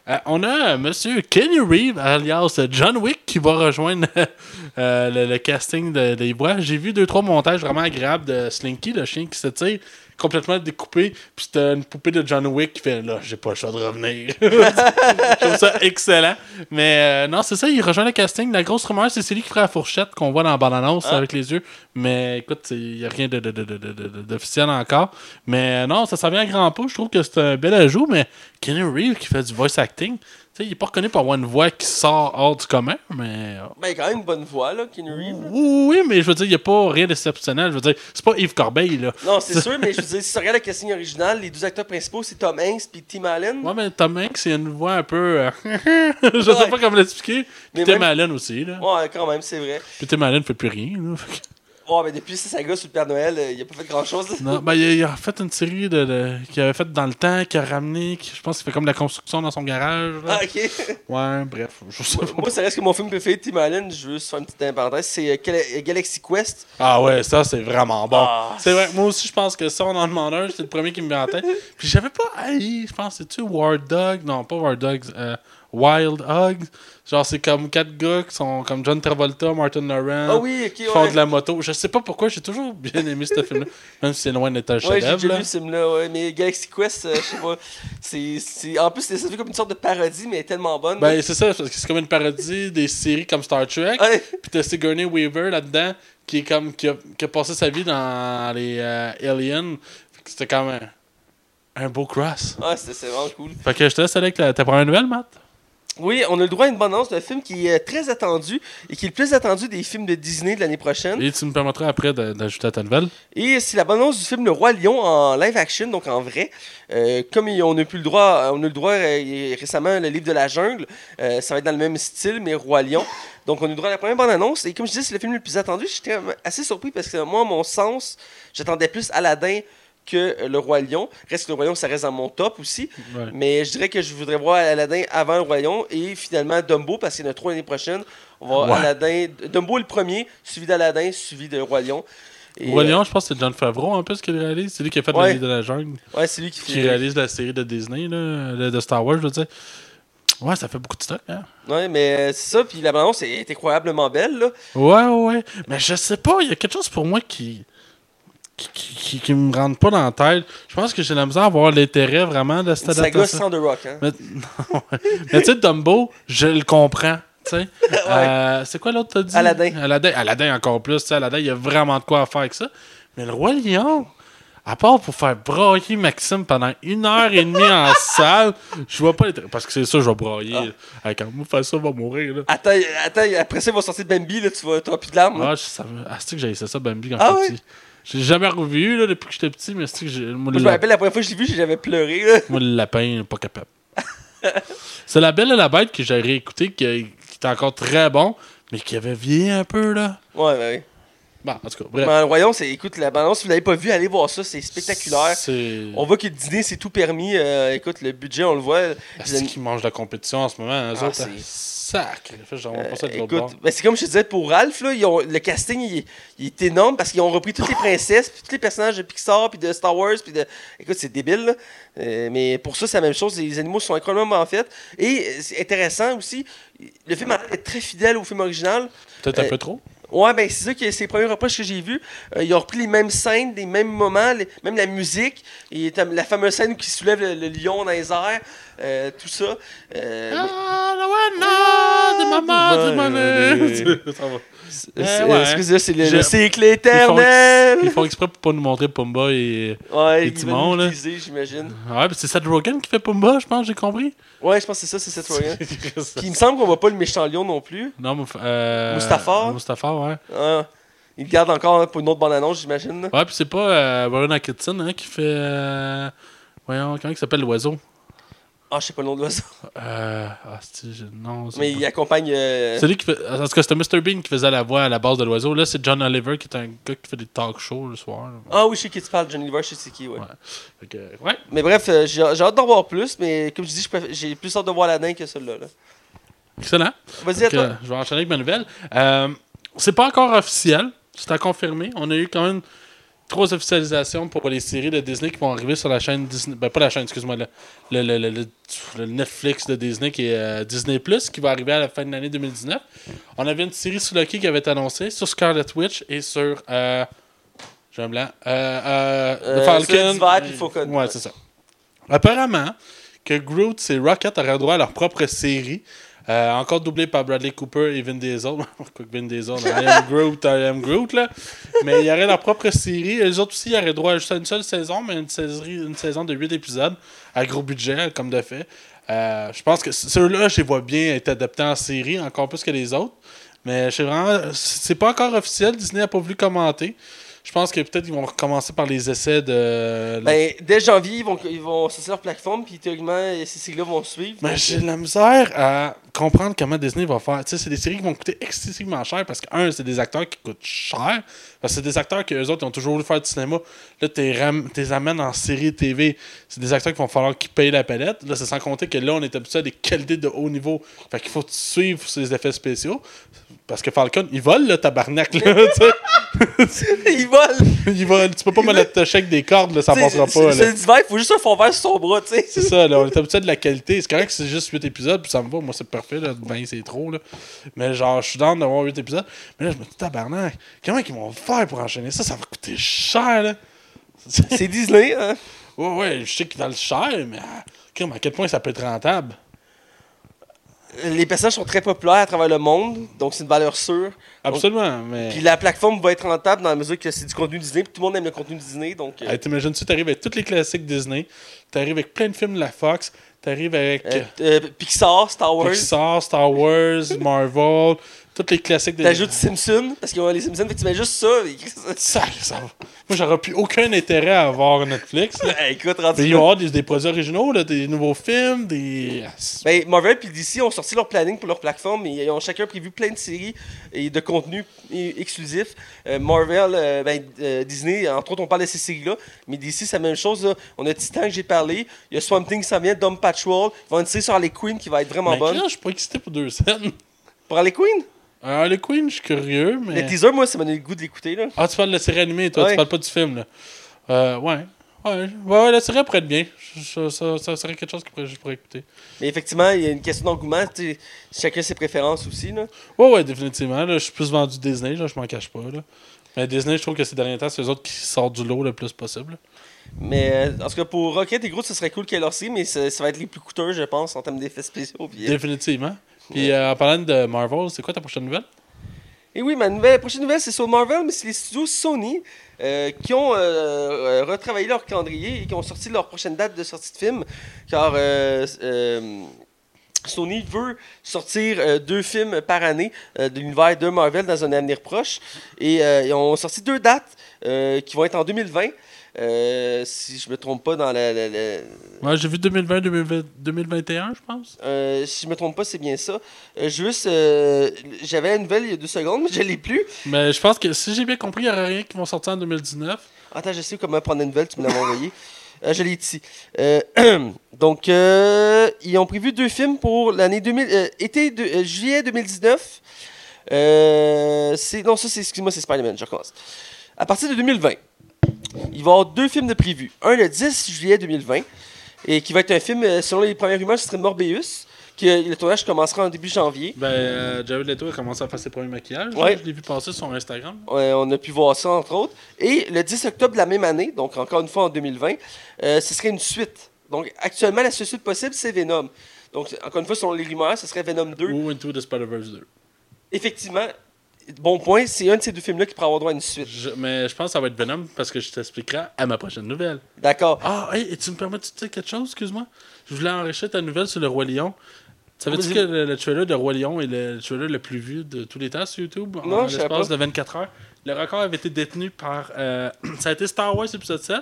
Euh, on a Monsieur Kenny Reeve, alias John Wick, qui va rejoindre euh, le, le casting de- des voix. J'ai vu deux, trois montages vraiment agréables de Slinky, le chien qui se tire, complètement découpé. Puis c'était une poupée de John Wick qui fait là, j'ai pas le choix de revenir. je trouve ça excellent. Mais euh, non, c'est ça, il rejoint le casting. La grosse rumeur, c'est celui qui ferait la fourchette qu'on voit dans la bande-annonce Ah. avec les yeux. Mais écoute, il n'y a rien de, de- de- de- de- de- d'officiel encore. Mais euh, non, ça s'en vient à grand pas. Je trouve que c'est un bel ajout. Mais Kenny Reeves qui fait du voice acting, tu sais, il est pas reconnu pour avoir une voix qui sort hors du commun. Mais. euh, Ben, il a quand même une bonne voix, là, Keanu Reeves. là. oui, mais je veux dire, il n'y a pas rien d'exceptionnel. Je veux dire, c'est pas Yves Corbeil, là. Non, c'est sûr, mais je veux dire, si tu regardes le casting original, les deux acteurs principaux, c'est Tom Hanks puis Tim Allen. Ouais, mais Tom Hanks, c'est une voix un peu. euh, je sais Ouais. pas comment l'expliquer. Puis Tim même- Allen aussi, là. Ouais, quand même, c'est vrai. Puis Tim Allen fait plus rien, là. Ouais, mais depuis sa saga sur le Père Noël, euh, il a pas fait grand-chose. Non, ben, il, a, il a fait une série de, de- qu'il avait fait dans le temps, qui a ramené, qui- je pense qu'il fait comme de la construction dans son garage. là. Ah, ok. Ouais, bref, je sais pas. Moi, ça reste que mon film préféré de Tim Allen, je veux juste faire une petite parenthèse, c'est euh, Gal- Galaxy Quest. Ah ouais, ça c'est vraiment bon. Ah. c'est vrai, moi aussi je pense que ça, on en demande un, c'est le premier qui me vient en tête. Puis j'avais pas haï, je pense, c'est-tu War Dog Non, pas War Dogs, euh, Wild Hogs. Genre, c'est comme quatre gars qui sont comme John Travolta, Martin Lawrence. Ah oui, Qui font ouais. de la moto. Je sais pas pourquoi, j'ai toujours bien aimé ce film-là. Même si c'est loin d'être un Ouais, j'ai déjà vu ce film-là, ouais. Mais Galaxy Quest, euh, je sais pas. C'est, c'est... En plus, c'est ça fait comme une sorte de parodie, mais elle est tellement bonne. Ben, c'est ça, parce que c'est comme une parodie des séries comme Star Trek. Ouais. Puis t'as Sigourney Weaver là-dedans, qui est comme qui a, qui a passé sa vie dans les euh, Aliens. C'était comme un, un beau cross. Ouais, c'est, c'est vraiment cool. Fait que je te laisse aller avec la- ta première nouvelle, Matt. Oui, on a le droit à une bonne annonce d'un film qui est très attendu et qui est le plus attendu des films de Disney de l'année prochaine. Et tu me permettras après d'ajouter à ta nouvelle? Et c'est la bonne annonce du film Le Roi Lion en live action, donc en vrai. Euh, comme on a plus le droit, on a eu le droit euh, récemment le livre de la jungle, euh, ça va être dans le même style, mais Roi Lion. Donc on a eu le droit à la première bonne annonce. Et comme je disais, c'est le film le plus attendu. J'étais assez surpris parce que moi, à mon sens, j'attendais plus Aladdin que euh, Le Roi Lion. Reste que Le Roi Lion, ça reste dans mon top aussi. Ouais. Mais je dirais que je voudrais voir Aladdin avant Le Roi Lion et finalement Dumbo parce qu'il y en a trois l'année prochaine. On va voir Ouais. Aladdin. Dumbo est le premier, suivi d'Aladdin, suivi de Roi Lion. Et, Roi euh, Lion, je pense que c'est John Favreau un peu ce qu'il réalise. C'est lui qui a fait Ouais. livre de la jungle. Ouais, c'est lui qui fait. Qui réalise la série de Disney, là, de, Star Wars, je veux dire. Ouais, ça fait beaucoup de stock, hein. Ouais, mais euh, c'est ça. Puis la bande est incroyablement belle. Là. Ouais, ouais, ouais. Mais je sais pas, il y a quelque chose pour moi qui. Qui, qui, me rentre pas dans la tête. Je pense que j'ai la misère à voir l'intérêt vraiment de cette Une saga adaptation. sans The Rock. Hein? Mais, tu sais, Dumbo, je le comprends. Euh, c'est quoi l'autre t'as dit? Aladdin. Aladdin. Aladdin encore plus. tu sais, Aladdin, il y a vraiment de quoi à faire avec ça. Mais le Roi Lion, à part pour faire brailler Maxime pendant une heure et demie en salle, je vois pas l'intérêt. Parce que c'est ça, je vais brailler. Ah. Quand moi, faire ça, on va mourir. Là. Attends, attends, après ça, il va sortir Bambi. Là, tu vas t'auras plus de larmes. là. Ah, je savais. Ah, c'est que j'avais essayé ça, Bambi, quand Ah j'étais ouais? petit. J'ai jamais revu là, depuis que j'étais petit, mais c'est que j'ai. Moi, je me rappelle la première fois que je l'ai vu, j'avais pleuré. Là. moi, le lapin, pas capable. c'est La Belle et la Bête que j'ai réécouté, qui, était encore très bon, mais qui avait vieilli un peu, là. Ouais, ouais, ouais. Bon, en tout cas, bref. Le Royaume, c'est, écoute, la bande si vous l'avez pas vu, allez voir ça, c'est spectaculaire. C'est. On voit que le dîner, c'est tout permis. Euh, écoute, le budget, on le voit. C'est qui mange la compétition en ce moment, Ah, autres. c'est- Sac! Euh, ben, c'est comme je te disais pour Ralph, là, ils ont- le casting il, est- il est énorme parce qu'ils ont repris toutes les princesses, puis tous les personnages de Pixar, puis de Star Wars, puis de. Écoute, c'est débile, là. Euh, mais pour ça, c'est la même chose. Les animaux sont incroyablement bien faits. Et euh, c'est intéressant aussi, le film d'être très fidèle au film original. Peut-être un peu trop. Ouais, ben c'est ça que c'est les premiers reproches que j'ai vus. Euh, ils ont repris les mêmes scènes, les mêmes moments, les- même la musique. Et la fameuse scène où il soulève le, le lion dans les airs, euh, tout ça. Euh, mais- Ah, la Eh. Excusez, c'est le, cycle Ils font, éternel. ils font exprès pour pas nous montrer Pumba et. Ouais, là. l'utiliser, j'imagine. Ouais, c'est Seth Rogen qui fait Pumba, je pense, j'ai compris. Ouais, je pense que c'est ça, c'est Seth Rogen. Puis il me semble qu'on voit pas le méchant lion non plus. non, mais. Euh, Mustapha? Mustapha, ouais. Ah, il le garde encore pour une autre bande-annonce, j'imagine. Ouais, puis c'est pas euh, Warren Atkinson hein, qui fait. euh, Voyons, comment il s'appelle l'oiseau? Ah, je sais pas le nom de l'oiseau. euh, Ah, c'est. Non, c'est Mais pas- il accompagne. euh, Celui qui fait. En tout cas, c'était Mr. Bean qui faisait la voix à la base de l'oiseau. Là, c'est John Oliver qui est un gars qui fait des talk shows le soir. Ah oui, je sais qui tu parles, Johnny Lever, je sais c'est qui, ouais. Ouais. Fait que, ouais. Mais bref, euh, j'ai hâte d'en voir plus, mais comme je dis, j'ai plus hâte de voir Aladdin que celui-là. là. Excellent. Vas-y, à je vais enchaîner avec ma nouvelle. Euh, c'est pas encore officiel. C'est à confirmer. On a eu quand même trois officialisations pour les séries de Disney qui vont arriver sur la chaîne Disney. Ben, pas la chaîne, excuse-moi. Le, le, le- le- Netflix de Disney qui est euh, Disney Plus qui va arriver à la fin de l'année 2019. On avait une série sur Loki qui avait été annoncée sur Scarlet Witch et sur. euh, J'ai un blanc. Euh, euh, The Falcon. Falcon. Ouais, c'est ça. Apparemment, que Groot et Rocket auraient droit à leur propre série. Euh, encore doublée par Bradley Cooper et Vin Diesel. Quoi que Vin Diesel, I am Groot, I am Groot. Mais il y aurait leur propre série. Les autres aussi, ils auraient droit à une seule saison, mais une, saison de 8 épisodes à gros budget, comme de fait. Euh, je pense que ceux-là, je les vois bien être adaptés en série, encore plus que les autres. Mais je vraiment. C'est pas encore officiel. Disney n'a pas voulu commenter. Je pense que peut-être ils vont recommencer par les essais de. Ben, dès janvier, ils vont, ils vont sortir leur plateforme, puis théoriquement, ces séries-là vont suivre. Mais j'ai de la misère à comprendre comment Disney va faire. Tu sais, c'est des séries qui vont coûter excessivement cher parce que, un, c'est des acteurs qui coûtent cher. Parce que c'est des acteurs que les autres ils ont toujours voulu faire du cinéma. Là, tu les amènes en série TV. C'est des acteurs qu'il va falloir qu'ils payent la palette. Là, c'est sans compter que là, on est habitué à des qualités de haut niveau. Fait qu'il faut suivre ces effets spéciaux. Parce que Falcon, il vole, le tabarnak, là. tu sais. ils volent! il vole. Tu peux pas me l'attacher avec des cordes, là, ça T'sais, passera pas, C'est le d'hiver, il faut juste un fond vert sur son bras, tu sais. C'est ça, là, on est habitué de la qualité. C'est correct que c'est juste 8 épisodes, puis ça me va. Moi, c'est parfait, là. 20, c'est trop, là. Mais genre, je suis dans d'avoir 8 épisodes. Mais là, je me dis, tabarnak, comment ils vont faire pour enchaîner ça? Ça va coûter cher, là. C'est Disney, hein. ouais, ouais, je sais qu'ils valent cher, mais ah, à quel point ça peut être rentable? Les personnages sont très populaires à travers le monde, donc c'est une valeur sûre. Absolument, mais. Puis la plateforme va être rentable dans la mesure que c'est du contenu Disney, puis tout le monde aime le contenu Disney, donc... euh, T'imagines-tu, t'arrives avec tous les classiques Disney, t'arrives avec plein de films de la Fox, t'arrives avec euh, euh, Pixar, Star Wars, Pixar, Star Wars, Marvel, tous les classiques de t'ajoutes Simpson, parce qu'ils ont les Simpsons, fait que tu mets juste ça. et- Ça, ça va. Moi, j'aurais plus aucun intérêt à avoir Netflix. là. Hey, écoute, rendu Mais ils vont avoir des, des produits originaux, là, des nouveaux films, des. Ben, Marvel puis DC ont sorti leur planning pour leur plateforme et ils ont chacun prévu plein de séries et de contenus exclusifs. Euh, Marvel, euh, ben, euh, Disney, entre autres, on parle de ces séries-là, mais DC, c'est la même chose. là. On a Titan que j'ai parlé, il y a Swamp Thing qui s'en vient, Dom Patrol, ils vont une série sur Harley Quinn qui va être vraiment Mais bonne. là, je suis pas excité pour deux scènes. Pour Harley Quinn, Alors, Harley Quinn, je suis curieux, mais. le teaser, moi, ça m'a donné le goût de l'écouter. là. Ah, tu parles de la série animée, toi, Ouais. tu parles pas du film, là. Euh, ouais. Ouais, ouais, la série pourrait être bien. Ça, ça, ça serait quelque chose que je pourrais écouter. Mais effectivement, il y a une question d'engouement. Chacun ses préférences aussi. Là. Ouais, ouais, définitivement. Là, je suis plus vendu Disney, là, je m'en cache pas. Là. Mais Disney, je trouve que ces derniers temps, c'est eux autres qui sortent du lot le plus possible. Mais euh, en tout cas, pour Rocket et Groot, ce serait cool qu'elle leur aussi, mais ça, ça va être les plus coûteux, je pense, en termes d'effets spéciaux. puis, Définitivement. Puis euh, en parlant de Marvel, c'est quoi ta prochaine nouvelle? Et oui, ma nouvelle, prochaine nouvelle, c'est sur Marvel, mais c'est les studios Sony euh, qui ont euh, retravaillé leur calendrier et qui ont sorti leur prochaine date de sortie de film. Car Sony veut sortir euh, deux films par année euh, de l'univers de Marvel dans un avenir proche. Et euh, ils ont sorti deux dates qui vont être en 2020. Euh, si je me trompe pas dans la, la- la- Ouais, j'ai vu 2020, 2021, je pense. euh, si je me trompe pas, c'est bien ça. Euh, juste, j'avais la nouvelle il y a deux secondes, mais je l'ai plus. Mais je pense que si j'ai bien compris, il n'y aura rien qui vont sortir en 2019. Attends, je sais comment prendre une nouvelle, tu me l'as envoyé. Je l'ai ici. Donc, ils ont prévu deux films pour l'année 2000, euh, été de, juillet 2019. Euh, c'est, non, ça, c'est, excuse-moi, c'est Spider-Man, je recommence. À partir de 2020, il va y avoir deux films de prévus. Un le 10 juillet 2020, et qui va être un film, euh, selon les premières rumeurs, ce serait Morbius, que le tournage commencera en début janvier. Ben, euh, Jared Leto a commencé à faire ses premiers maquillages. là. Ouais. Je l'ai vu passer sur Instagram. Ouais, on a pu voir ça, entre autres. Et le 10 octobre de la même année, donc encore une fois en 2020, euh, ce serait une suite. Donc actuellement, la seule suite possible, c'est Venom. Donc, encore une fois, selon les rumeurs, ce serait Venom 2. Ou Into the Spider-Verse 2. Effectivement, bon point, c'est un de ces deux films-là qui pourra avoir droit à une suite. Je- mais je pense que ça va être Venom parce que je t'expliquerai à ma prochaine nouvelle. D'accord. Ah, hey, et tu me permets de te dire quelque chose, excuse-moi? Je voulais enrichir ta nouvelle sur le Roi Lion. Savais-tu que le, le trailer de Roi Lion est le trailer le plus vu de tous les temps sur YouTube Non, en l'espace de 24 heures? Le record avait été détenu par. euh, ça a été Star Wars épisode 7.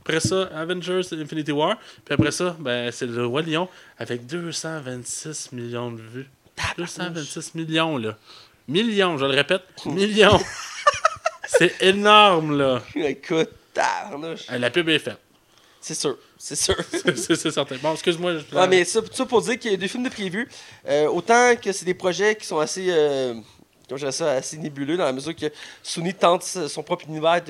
Après ça, Avengers Infinity War. Puis après ça, ben, c'est le Roi Lion avec 226 millions de vues. 226 millions, là. Millions, je le répète. Millions. c'est énorme, là. Écoute. Euh, La pub est faite. C'est sûr, c'est sûr. c'est certain. Bon, excuse-moi. je- Ouais, mais ça, ça pour dire qu'il y a deux films de prévus. Euh, autant que c'est des projets qui sont assez, euh, je ça, assez nébuleux dans la mesure que Sony tente son propre univers,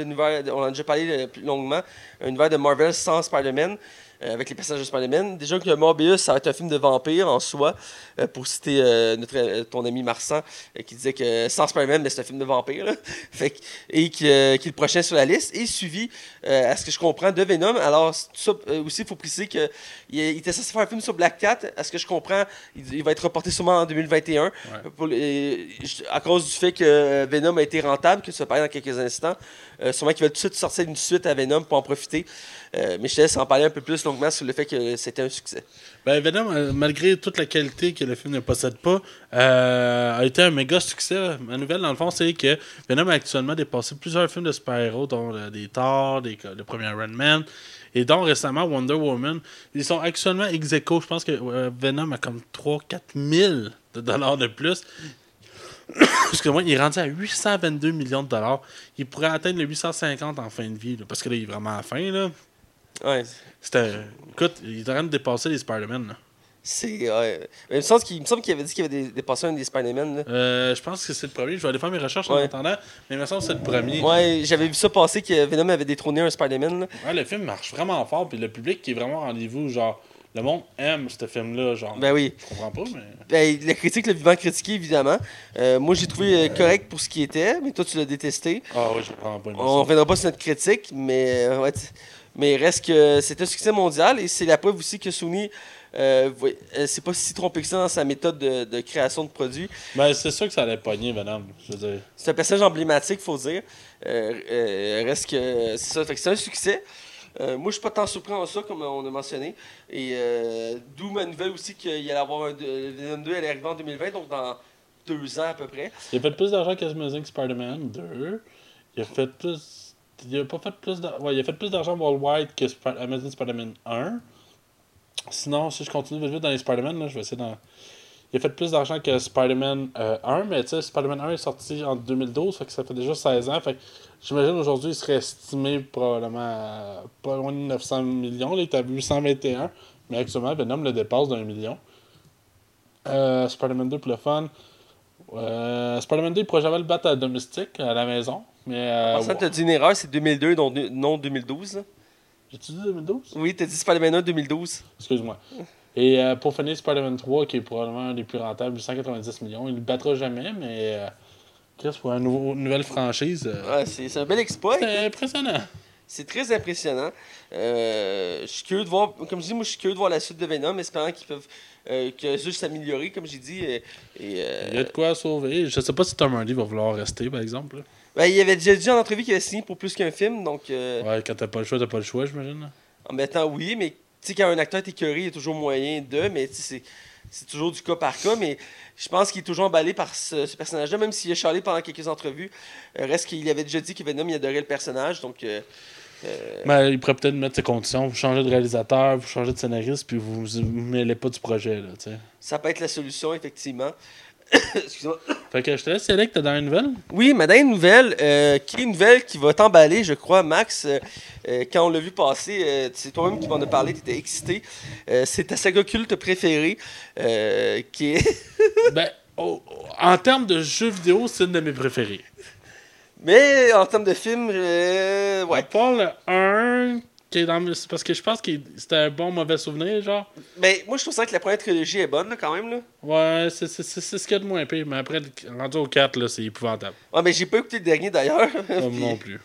on en a déjà parlé euh, plus longuement, un univers de Marvel sans Spider-Man. Euh, avec les personnages de Spider-Man. Déjà que Morbius, ça va être un film de vampire en soi, euh, pour citer euh, notre, ton ami Marsan, qui disait que sans Spider-Man, c'est un film de vampire. Fait et qui, qui prochain sur la liste. Et suivi, euh, à ce que je comprends, de Venom. Alors, ça euh, aussi, il faut préciser qu'il il était censé faire un film sur Black Cat. À ce que je comprends, il, il va être reporté sûrement en 2021. Pour les- je- à cause du fait que euh, Venom a été rentable, que ça va parler dans quelques instants. Euh, sûrement qu'il va tout de suite sortir une suite à Venom pour en profiter. Euh, mais je te laisse en parler un peu plus longuement sur le fait que c'était un succès. Ben, Venom, euh, malgré toute la qualité que le film ne possède pas, euh, a été un méga succès. Ma nouvelle, dans le fond, c'est que Venom a actuellement dépassé plusieurs films de super-héros, dont euh, des Thor, des, le premier Iron Man, et dont récemment Wonder Woman. Ils sont actuellement ex aequo. Je pense que euh, Venom a comme 3-4 000 de dollars de plus. Parce que moi, il est rendu à 822 millions de dollars. Il pourrait atteindre le 850 en fin de vie, là, parce que là, il est vraiment à la fin. Là. Ouais. C'était. Écoute, il est en train de dépasser les Spider-Man. là. C'est. il me semble qu'il il me semble qu'il avait dit qu'il avait dé- dépassé un des Spider-Man. Euh, je pense que c'est le premier. Je vais aller faire mes recherches en attendant. Mais il me semble que c'est le premier. Ouais, j'avais vu ça passer que Venom avait détrôné un Spider-Man. Ouais, le film marche vraiment fort. Puis le public qui est vraiment rendez-vous. Genre, le monde aime ce film-là. Genre, Ben oui. je comprends pas, mais. Ben, la critique l'a vivant critiqué, évidemment. Euh, moi, j'ai trouvé euh, correct pour ce qui était, mais toi, tu l'as détesté. Ah oui, je comprends pas. On reviendra pas sur notre critique, mais, euh, ouais, mais reste que c'est un succès mondial et c'est la preuve aussi que Sony euh, euh, c'est pas si trompé que ça dans sa méthode de, de création de produits. Ben, c'est sûr que ça allait pogner, Venom. Je veux dire. C'est un personnage emblématique, faut dire. Euh, reste que c'est ça. Fait que c'est un succès. Euh, moi, je suis pas tant surpris en ça, comme on a mentionné. Et euh, d'où ma nouvelle aussi qu'il allait avoir un Venom 2 allait arriver en 2020, donc dans deux ans à peu près. Il a fait plus d'argent qu'Amazing Spider-Man 2. Il a fait plus. Il a pas fait plus d'argent. Ouais, il a fait plus d'argent worldwide que Amazing Spider-Man 1. Sinon, si je continue vite vite dans les Spider-Man, là, je vais essayer d'en. Il a fait plus d'argent que Spider-Man euh, 1, mais tu sais, Spider-Man 1 est sorti en 2012, fait que ça fait déjà 16 ans. Fait que j'imagine aujourd'hui, il serait estimé probablement à pas loin de 900 millions. Là, il est à 821, mais actuellement, Venom le dépasse d'un million. Euh, Spider-Man 2 pour le fun. Euh, Spider-Man 2, il pourrait jamais le battre à domestique, à la maison. Mais. Euh, En passant, t'as dit une erreur, c'est 2002, donc non 2012. J'ai-tu dit 2012 Oui, t'as dit Spider-Man 1 2012. Excuse-moi. Et euh, pour finir, Spider-Man 3, qui est probablement un des plus rentables, 890 millions. Il ne le battra jamais, mais. Euh, Chris, pour une nouveau- nouvelle franchise, euh, Ouais, c'est c'est un bel exploit. c'est impressionnant. C'est très impressionnant. Euh, je suis curieux de voir, comme je dis, moi je suis curieux de voir la suite de Venom, espérant qu'ils peuvent euh, que juste s'améliorer, comme j'ai dit. Et, et, euh, Il y a de quoi sauver. Je sais pas si Tom Hardy va vouloir rester, par exemple. là. Ben, il avait déjà dit en entrevue qu'il avait signé pour plus qu'un film, donc euh, Ouais, quand t'as pas le choix, t'as pas le choix, j'imagine. en même temps, oui, mais tu sais, quand un acteur est écœuré, il y a toujours moyen de, mais tu sais, c'est. C'est toujours du cas par cas, mais je pense qu'il est toujours emballé par ce, ce personnage-là, même s'il a charlé pendant quelques entrevues. Euh, reste qu'il avait déjà dit que Venom, il adorait le personnage, donc euh, euh, Mais il pourrait peut-être mettre ses conditions. Vous changez de réalisateur, vous changez de scénariste, puis vous vous mêlez pas du projet. Là, tu sais. ça peut être la solution, effectivement. Excusez-moi. Fait que je te laisse, que t'as dans une nouvelle? Oui, ma dernière nouvelle, euh, qui est une nouvelle qui va t'emballer, je crois, Max. euh, euh, quand on l'a vu passer, euh, c'est toi-même qui m'en as parlé, tu étais excité. C'est ta saga culte préférée, qui est. ben, oh, oh, en termes de jeux vidéo, c'est une de mes préférées. Mais en termes de film, ouais. part le 1, qui est dans mes- c'est parce que je pense que c'était un bon mauvais souvenir, genre. Mais moi, je trouve ça que la première trilogie est bonne, là, quand même. Là. Ouais, c'est ce qu'il y a de moins pire, mais après, rendu au 4, là, c'est épouvantable. Ouais, mais j'ai pas écouté le dernier d'ailleurs. Puis, non plus.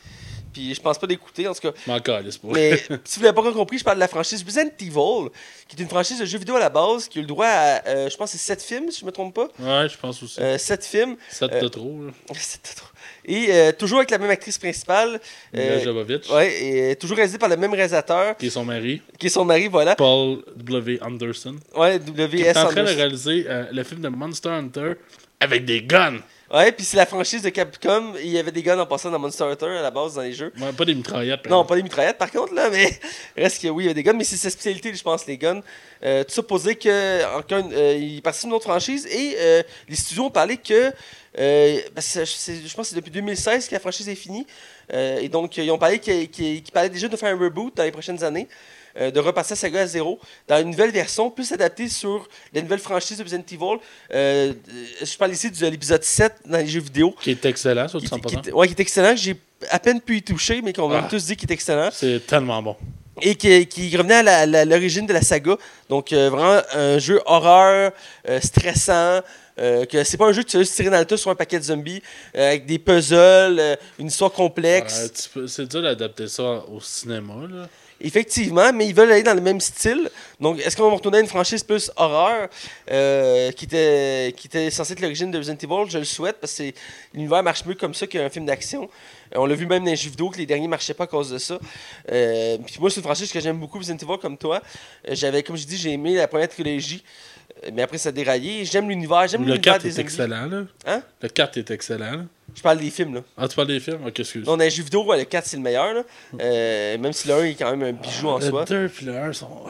puis je pense pas d'écouter, en tout cas. M'en calisse pas. Mais si vous l'avez pas compris, je parle de la franchise Resident Evil, qui est une franchise de jeux vidéo à la base, qui a eu le droit à, euh, je pense, c'est 7 films, si je me trompe pas. Ouais, je pense aussi. 7 films. 7 euh, de trop, là. C'était trop. Et euh, toujours avec la même actrice principale. Mila euh, Jovovich, ouais, et euh, toujours réalisé par le même réalisateur, qui est son mari, qui est son mari, voilà. Paul W. Anderson. Ouais, Qui W.S. est en train de réaliser le film de Monster Hunter avec des guns. Ouais, puis c'est la franchise de Capcom. Il y avait des guns en passant dans Monster Hunter à la base dans les jeux. Ouais, pas des mitraillettes. Non, pas des mitraillettes par contre, là, mais reste que oui, il y a des guns, mais c'est sa spécialité, je pense, les guns. Euh, tout ça dire que, encore une- euh, il participe d'une autre franchise et euh, les studios ont parlé que, euh, c'est- je pense que c'est depuis 2016 que la franchise est finie. Euh, et donc, ils ont parlé qu'ils parlaient déjà de faire un reboot dans les prochaines années. euh, de repasser la saga à zéro dans une nouvelle version plus adaptée sur la nouvelle franchise de Resident Evil. Je parle ici de l'épisode 7 dans les jeux vidéo. Qui est excellent, ça, Qui, tu qui est- ouais, qui est excellent. J'ai à peine pu y toucher, mais qu'on m'a Ah. tous dit qu'il est excellent. C'est tellement bon. et qui, qui revenait à l'origine de la saga. Donc, euh, vraiment un jeu horreur, euh, stressant. Euh, que c'est pas un jeu que tu juste tirer dans le tas sur un paquet de zombies avec des puzzles, une histoire complexe. c'est dur d'adapter ça au cinéma. Là. Effectivement, mais ils veulent aller dans le même style. Donc, est-ce qu'on va retourner à une franchise plus horreur qui, était, qui était censée être l'origine de Resident Evil? Je le souhaite parce que l'univers marche mieux comme ça qu'un film d'action. Euh, on l'a vu même dans les jeux vidéo que les derniers marchaient pas à cause de ça. Euh, puis moi, c'est une franchise que j'aime beaucoup, Resident Evil, comme toi. Euh, j'avais, comme je dis, j'ai aimé la première trilogie. Mais après, ça a déraillé. J'aime l'univers. J'aime le 4 est excellent, là. Hein? Le 4 est excellent, là. Je parle des films, là. Ah, tu parles des films? Ok, excuse. Non, dans les jeux vidéo, le 4, c'est le meilleur, là. même si le 1 est quand même un bijou en soi. Le 2 et le 1 sont...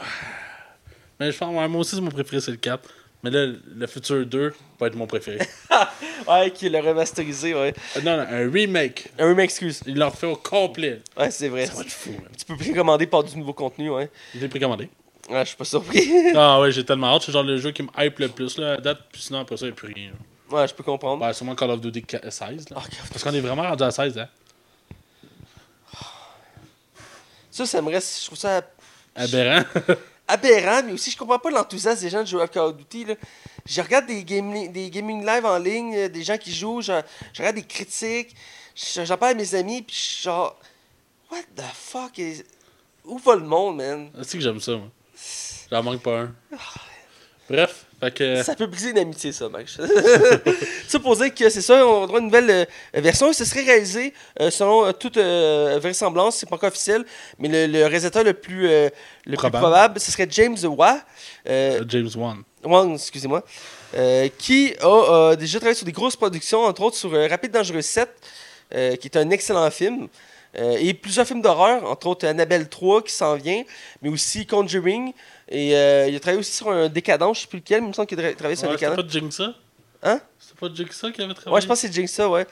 Mais je pense, moi aussi, mon préféré, c'est le 4. Mais là, le futur 2 va être mon préféré. ouais, qui l'a remasterisé, ouais. Euh, non, non, un remake. Un remake, excuse. Il l'a refait au complet. Ouais, c'est vrai. Ça va être fou, man. Tu peux précommander par du nouveau contenu, ouais. Je l'ai précommandé. Ouais, je suis pas surpris. ah ouais, j'ai tellement hâte. C'est genre le jeu qui me hype le plus, là, à date. Puis sinon, après ça, il n'y a plus rien. Ouais, je peux comprendre. Ouais, sûrement Call of Duty 16, là. Parce qu'on est vraiment rendu à 16, hein. Ça, ça me reste. Je trouve ça. Aberrant. aberrant, mais aussi je comprends pas l'enthousiasme des gens de jouer à Call of Duty. Là. Je regarde des, game, des gaming live en ligne, euh, des gens qui jouent, je, regarde des critiques, j'en parle à mes amis, puis je suis genre, what the fuck is... Où va le monde, man? C'est que j'aime ça, moi. J'en manque pas un. Ah. Bref, Ça peut briser une amitié, ça, Max. ça pour dire que c'est ça, on aura une nouvelle euh, version. Ce serait réalisé euh, selon euh, toute vraisemblance, c'est pas encore officiel, mais le, réalisateur le plus, le probable. ce serait James Wa. James Wan. Wan, excusez-moi. qui a déjà travaillé sur des grosses productions, entre autres sur Rapid Dangereux 7, qui est un excellent film. Et plusieurs films d'horreur, entre autres Annabelle 3 qui s'en vient, mais aussi Conjuring, et euh, il a travaillé aussi sur un décadent, je sais plus lequel, mais il me semble qu'il a travaillé sur un décadent. C'est pas Jinxa? Hein? C'est pas Jinxa qui avait travaillé Ouais, je pense que c'est Jinxa, ouais.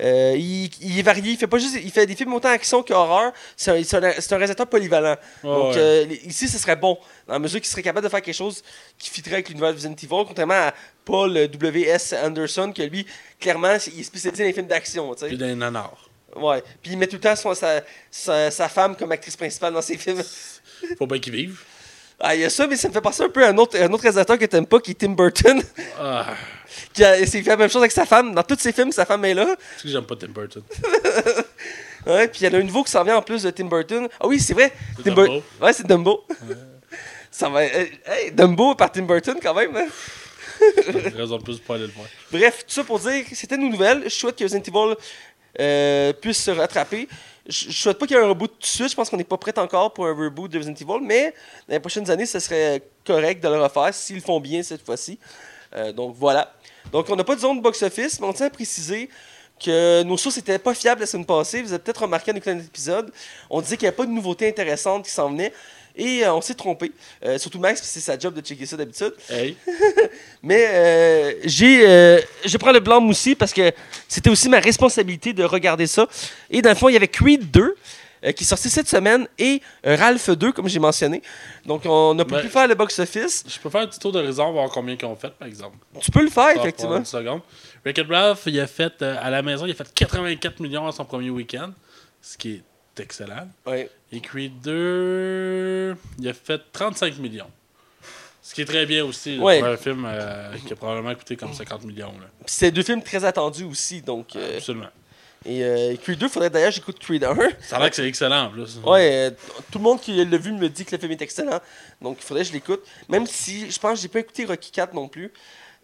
Euh, il, il, est varié, il fait pas juste il fait des films autant action qu'horreur. C'est un, un, un, réalisateur polyvalent. Donc euh, ici, ce serait bon, dans la mesure qu'il serait capable de faire quelque chose qui fitterait avec l'univers de Resident Evil, contrairement à Paul W.S. Anderson, qui lui, clairement, il est spécialisé dans les films d'action. Puis dans les nanars. Ouais. Puis il met tout le temps sa, sa, sa, femme comme actrice principale dans ses films. Faut bien qu'il vive. Ah, il y a ça, mais ça me fait penser un peu à un autre, un autre réalisateur que t'aimes pas, qui est Tim Burton. Ah. qui a, fait la même chose avec sa femme. Dans tous ses films, sa femme est là. Parce que j'aime pas Tim Burton. ouais, puis il y en a un nouveau qui s'en vient en plus de Tim Burton. Ah oui, c'est vrai. Tim Dumbo. Ouais, c'est Dumbo. ça va. Hey, Dumbo par Tim Burton quand même. Hein? raison de plus pour aller le voir. Bref, tout ça pour dire que c'était une nouvelle. Je souhaite que Resident Evil euh, puisse se rattraper je, souhaite pas qu'il y ait un reboot tout de suite. Je pense qu'on n'est pas prêt encore pour un reboot de Resident Evil, mais dans les prochaines années, ce serait correct de le refaire s'ils font bien cette fois-ci. Euh, donc voilà. Donc on n'a pas de zone box-office, mais on tient à préciser que nos sources n'étaient pas fiables la semaine passée. Vous avez peut-être remarqué en écoutant l'épisode, on disait qu'il n'y avait pas de nouveautés intéressantes qui s'en venaient. Et euh, on s'est trompé. Euh, surtout Max, c'est sa job de checker ça d'habitude. Mais euh, j'ai, je prends le blanc aussi parce que c'était aussi ma responsabilité de regarder ça. Et dans le fond, il y avait Creed 2 qui est sorti cette semaine et Ralph 2, comme j'ai mentionné. Donc, on n'a pas pu faire le box-office. Je peux faire un petit tour de raison, voir combien ils ont fait, par exemple. Tu peux le faire, effectivement. Une seconde. Rick Ralph, il a fait, à la maison, il a fait 84 millions à son premier week-end, ce qui est excellent. Ouais. Et Creed 2, il a fait 35 millions. Ce qui est très bien aussi pour un film euh, qui a probablement coûté comme 50 millions. C'est deux films très attendus aussi. donc... Euh, Absolument. Et euh, Creed 2, faudrait d'ailleurs j'écoute Creed 1. Ça a l'air que c'est excellent en plus. Ouais, tout le monde qui l'a vu me dit que le film est excellent. Donc il faudrait que je l'écoute. Même si je pense que j'ai pas écouté Rocky 4 non plus.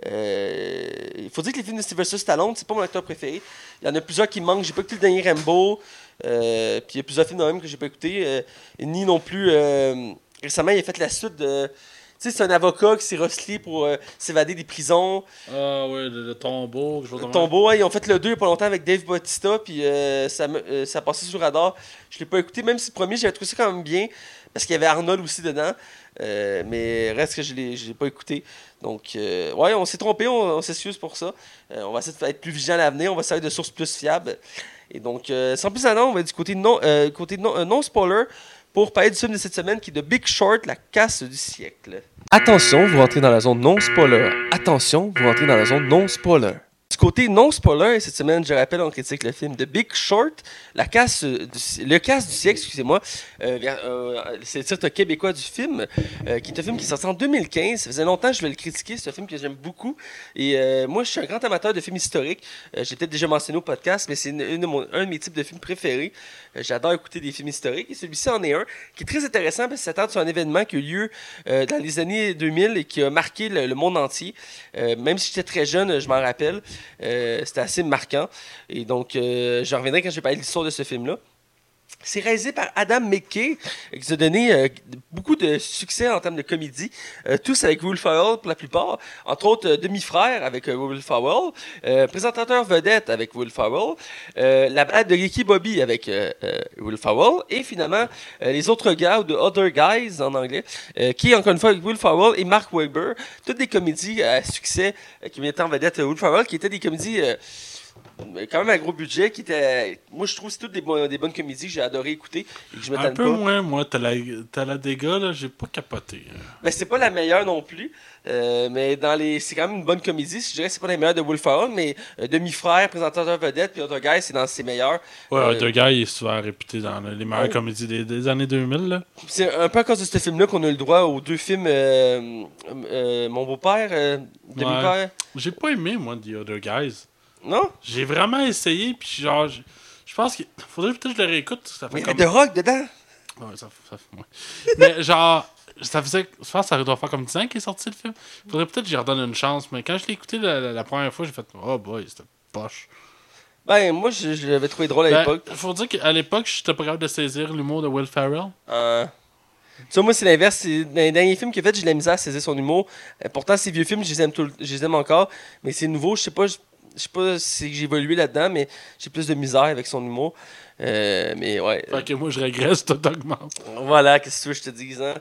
il faut dire que les films de Sylvester Stallone, c'est pas mon acteur préféré. Il y en a plusieurs qui manquent. J'ai pas écouté le dernier Rambo. Euh, puis il y a plusieurs films de même que j'ai pas écouté. Euh, ni non plus. Euh, récemment, il a fait la suite de. Tu sais, c'est un avocat qui s'est recyclé pour s'évader des prisons. Ah ouais, le, tombeau. le tombeau, ouais, ils ont fait le 2 il a pas longtemps avec Dave Bautista, puis ça, ça a passé sur le radar. Je l'ai pas écouté, même si le premier, j'avais trouvé ça quand même bien, parce qu'il y avait Arnold aussi dedans. mais reste que je l'ai pas écouté. Donc, ouais, on s'est trompé, on, s'excuse pour ça. on va essayer d'être plus vigilant à l'avenir, on va essayer de sources plus fiables. Et donc, euh, sans plus attendre, on va du côté non, euh, euh, spoiler pour parler du film de cette semaine qui est de Big Short, la casse du siècle. Attention, vous rentrez dans la zone non spoiler. Attention, vous rentrez dans la zone non spoiler. Côté non-spoiler, cette semaine, je rappelle, on critique le film The Big Short, le casse du siècle, excusez-moi. Euh, euh, c'est le titre québécois du film, euh, qui est un film qui est sorti en 2015. Ça faisait longtemps que je vais le critiquer. C'est un film que j'aime beaucoup. Et moi, je suis un grand amateur de films historiques. J'ai peut-être déjà mentionné au podcast, mais c'est un de mes types de films préférés. J'adore écouter des films historiques. Et celui-ci en est un qui est très intéressant parce qu'il s'attend sur un événement qui a eu lieu dans les années 2000 et qui a marqué le, monde entier. Même si j'étais très jeune, je m'en rappelle. Euh, C'était assez marquant. Et donc, euh, j'en reviendrai quand je vais parler de l'histoire de ce film-là. C'est réalisé par Adam McKay, qui nous a donné euh, beaucoup de succès en termes de comédie. Euh, tous avec Will Ferrell pour la plupart. Entre autres, euh, Demi-frère avec euh, Will Ferrell. Euh, présentateur vedette avec Will Ferrell. Euh, la balade de Ricky Bobby avec euh, euh, Will Ferrell. Et finalement, euh, les autres gars, ou The Other Guys en anglais, euh, qui encore une fois avec Will Ferrell et Mark Wahlberg. Toutes des comédies à succès euh, qui mettaient en vedette euh, Will Ferrell, qui étaient des comédies... quand même un gros budget qui était moi je trouve que c'est toutes des, bo- des bonnes comédies que j'ai adoré écouter et que je Un peu pas moins, moi. T'as la, t'as la dégâts, là, j'ai pas capoté. mais c'est pas la meilleure non plus euh, mais dans les c'est quand même une bonne comédie je dirais que c'est pas la meilleure de Ferrell mais euh, demi-frère présentateur vedette puis Other Guy c'est dans ses meilleurs Ouais, Euh, The Guy est souvent réputé dans les meilleures Ouais. comédies des, des années 2000, là. c'est un peu à cause de ce film là qu'on a eu le droit aux deux films mon beau-père demi-père J'ai pas aimé, moi, The Other Guys. Non? J'ai vraiment essayé, puis genre, je je pense qu'il faudrait peut-être que je le réécoute. Ça fait mais il y comme... avait The Rock dedans? Ouais, ça, ça fait moins. mais genre, ça faisait. Je pense que ça doit faire comme 10 ans qu'il est sorti le film. Faudrait peut-être que j'y redonne une chance, mais quand je l'ai écouté la, la- la première fois, j'ai fait Oh boy, c'était poche. ben moi je, je l'avais trouvé drôle à Ben, l'époque faut dire qu'à l'époque, j'étais pas capable de saisir l'humour de Will Ferrell. Euh, Tu sais, moi, c'est l'inverse. C'est- Dans les derniers films qu'il a fait, j'ai de la misère à saisir son humour. Euh, pourtant, ces vieux films, je les aime, tout le- je les aime encore. Mais c'est nouveau. Je sais pas, je, je sais pas si j'ai évolué là-dedans, mais j'ai plus de misère avec son humour. Euh, mais ouais. Fait que moi, je régresse, toi, t'augmentes. Voilà, qu'est-ce que tu veux que je te dise. Hein?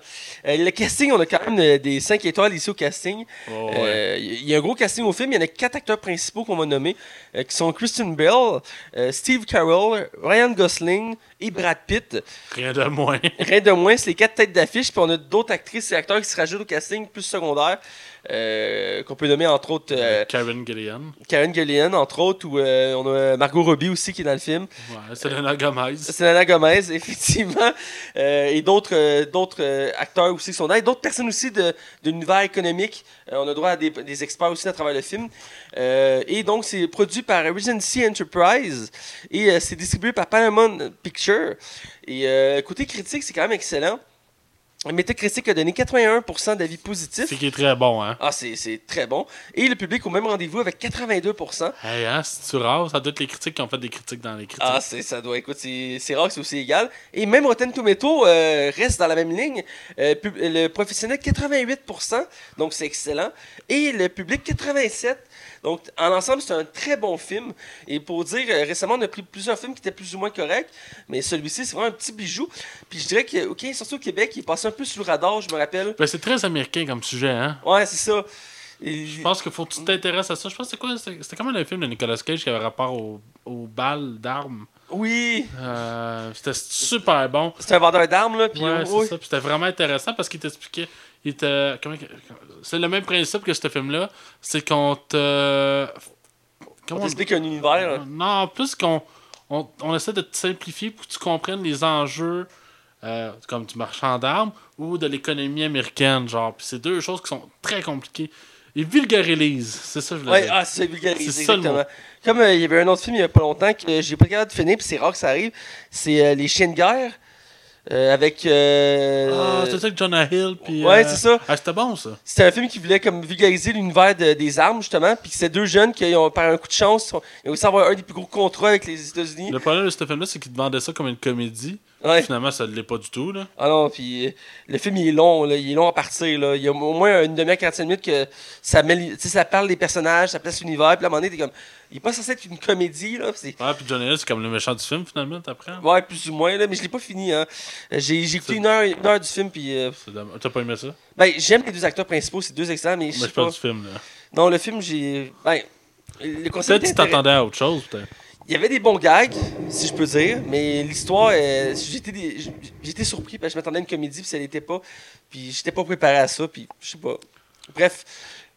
Euh, le casting, on a quand même euh, des 5 étoiles ici au casting. Oh, ouais. Euh, Il y a un gros casting au film. Il y en a quatre acteurs principaux qu'on va nommer, qui sont Kristen Bell, Steve Carell, Ryan Gosling et Brad Pitt. Rien de moins. Rien de moins, c'est les quatre têtes d'affiche. Puis on a d'autres actrices et acteurs qui se rajoutent au casting plus secondaire. Euh, qu'on peut nommer entre autres euh, Karen Gillian. Karen Gillian, entre autres, ou euh, on a Margot Robbie aussi qui est dans le film. Ouais, Selena Gomez. Selena Gomez, effectivement. Euh, et d'autres euh, d'autres euh, acteurs aussi qui sont là. Et d'autres personnes aussi de, de l'univers économique. Euh, on a droit à des, des experts aussi à travers le film. Euh, et donc, c'est produit par Regency Enterprise. Et euh, c'est distribué par Paramount Pictures. Et euh, côté critique, c'est quand même excellent. Metacritic a donné 81% d'avis positifs. C'est qui est très bon, hein? Ah, c'est très bon. Et le public au même rendez-vous avec 82%. Hey, hein, c'est tu rare, ça doit être les critiques qui ont fait des critiques dans les critiques. Ah, c'est, ça doit, écoute, c'est, c'est rare que c'est aussi égal. Et même Rotten Tomato euh, reste dans la même ligne. Euh, pub- le professionnel, 88%, donc c'est excellent. Et le public, 87%. Donc, en ensemble, c'est un très bon film. Et pour dire, euh, récemment, on a pris plusieurs films qui étaient plus ou moins corrects, mais celui-ci, c'est vraiment un petit bijou. Puis je dirais que, OK, surtout au Québec, il est passé un peu sous le radar, je me rappelle. Ben, c'est très américain comme sujet, hein? Ouais, c'est ça. Et- Je pense qu'il faut que tu t'intéresses à ça. Je pense que c'est quoi? C'était c'était comme un film de Nicolas Cage qui avait rapport au, aux balles d'armes. Oui, Euh, c'était super bon. c'est un vendeur d'armes, là. Puis, Ouais, oh, c'est oui. ça. Puis c'était vraiment intéressant parce qu'il t'expliquait. Il C'est le même principe que ce film-là. C'est qu'on te. On Comment t'explique un univers. Non, plus qu'on on, on essaie de te simplifier pour que tu comprennes les enjeux euh, comme du marchand d'armes ou de l'économie américaine. Genre, puis c'est deux choses qui sont très compliquées. Ils vulgarisent, c'est ça que je voulais Ouais, dire. ah, c'est vulgarisé, exactement. Comme euh, il y avait un autre film il y a pas longtemps que j'ai pas le de finir, puis c'est rare que ça arrive. C'est euh, Les Chiens de guerre. Euh, avec. euh, Ah, c'est ça que Jonah Hill. Puis, Ouais, euh, c'est ça. Ah, c'était bon, ça. C'était un film qui voulait comme vulgariser l'univers de- des armes, justement. Puis c'est deux jeunes qui ont, par un coup de chance, ils ont réussi à avoir un des plus gros contrats avec les États-Unis. Le problème de ce film-là, c'est qu'ils vendaient ça comme une comédie. Ouais. Finalement, ça ne l'est pas du tout. Là. Ah non, puis euh, le film il est long, là, il est long à partir. Là. Il y a au moins une demi-heure, 45 minutes que ça, ça parle des personnages, ça place l'univers. Puis à un moment donné, t'es comme. Il est pas censé être une comédie, là. C'est, Ouais, puis Jonah Hill, c'est comme le méchant du film, finalement, t'apprends. Ouais, plus ou moins, là, mais je l'ai pas fini. Hein. Euh, J'ai, j'ai écouté une heure, une heure du film, puis. euh, C'est. T'as pas aimé ça? ben, j'aime les deux acteurs principaux, c'est deux excellents, mais je Moi, sais je parle pas. du film. Là. Non, le film, j'ai. Ben, le concept. Peut-être que tu t'attendais à autre chose, peut-être. Il y avait des bons gags, si je peux dire, mais l'histoire, euh, j'étais, surpris parce que je m'attendais à une comédie, puis ça l'était pas. Puis j'étais pas préparé à ça, puis je sais pas. Bref,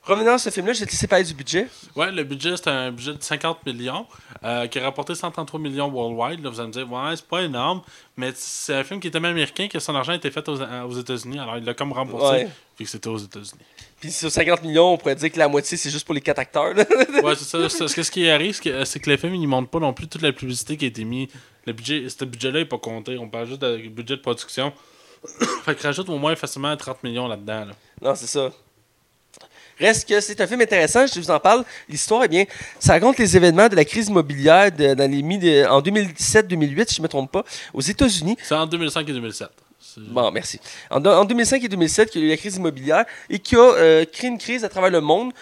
Revenons à ce film-là, te laisser parler du budget. Ouais, le budget, c'était un budget de 50 millions, euh, qui a rapporté 133 millions worldwide. Là, vous allez me dire, ouais, c'est pas énorme, mais c'est un film qui est tellement américain que son argent a été fait aux, aux États-unis. Alors, il l'a comme remboursé, Ouais. puis que c'était aux États-Unis. Puis sur 50 millions, on pourrait dire que la moitié, c'est juste pour les quatre acteurs. là. Ouais, c'est ça. Ce qui arrive, c'est que, c'est que le film, il ne montre pas non plus toute la publicité qui a été mise. Le budget, ce budget-là n'est pas compté. On parle juste de budget de production. fait que rajoute au moins facilement 30 millions là-dedans. là. non, c'est ça. Reste que c'est un film intéressant, je vous en parle. L'histoire, eh bien, ça raconte les événements de la crise immobilière de- dans les de- en 2017-2008, si je ne me trompe pas, aux États-Unis. C'est en 2005 et 2007. C'est- Bon, merci. En, en 2005 et 2007, qu'il y a eu la crise immobilière et qui a euh, créé une crise à travers le monde.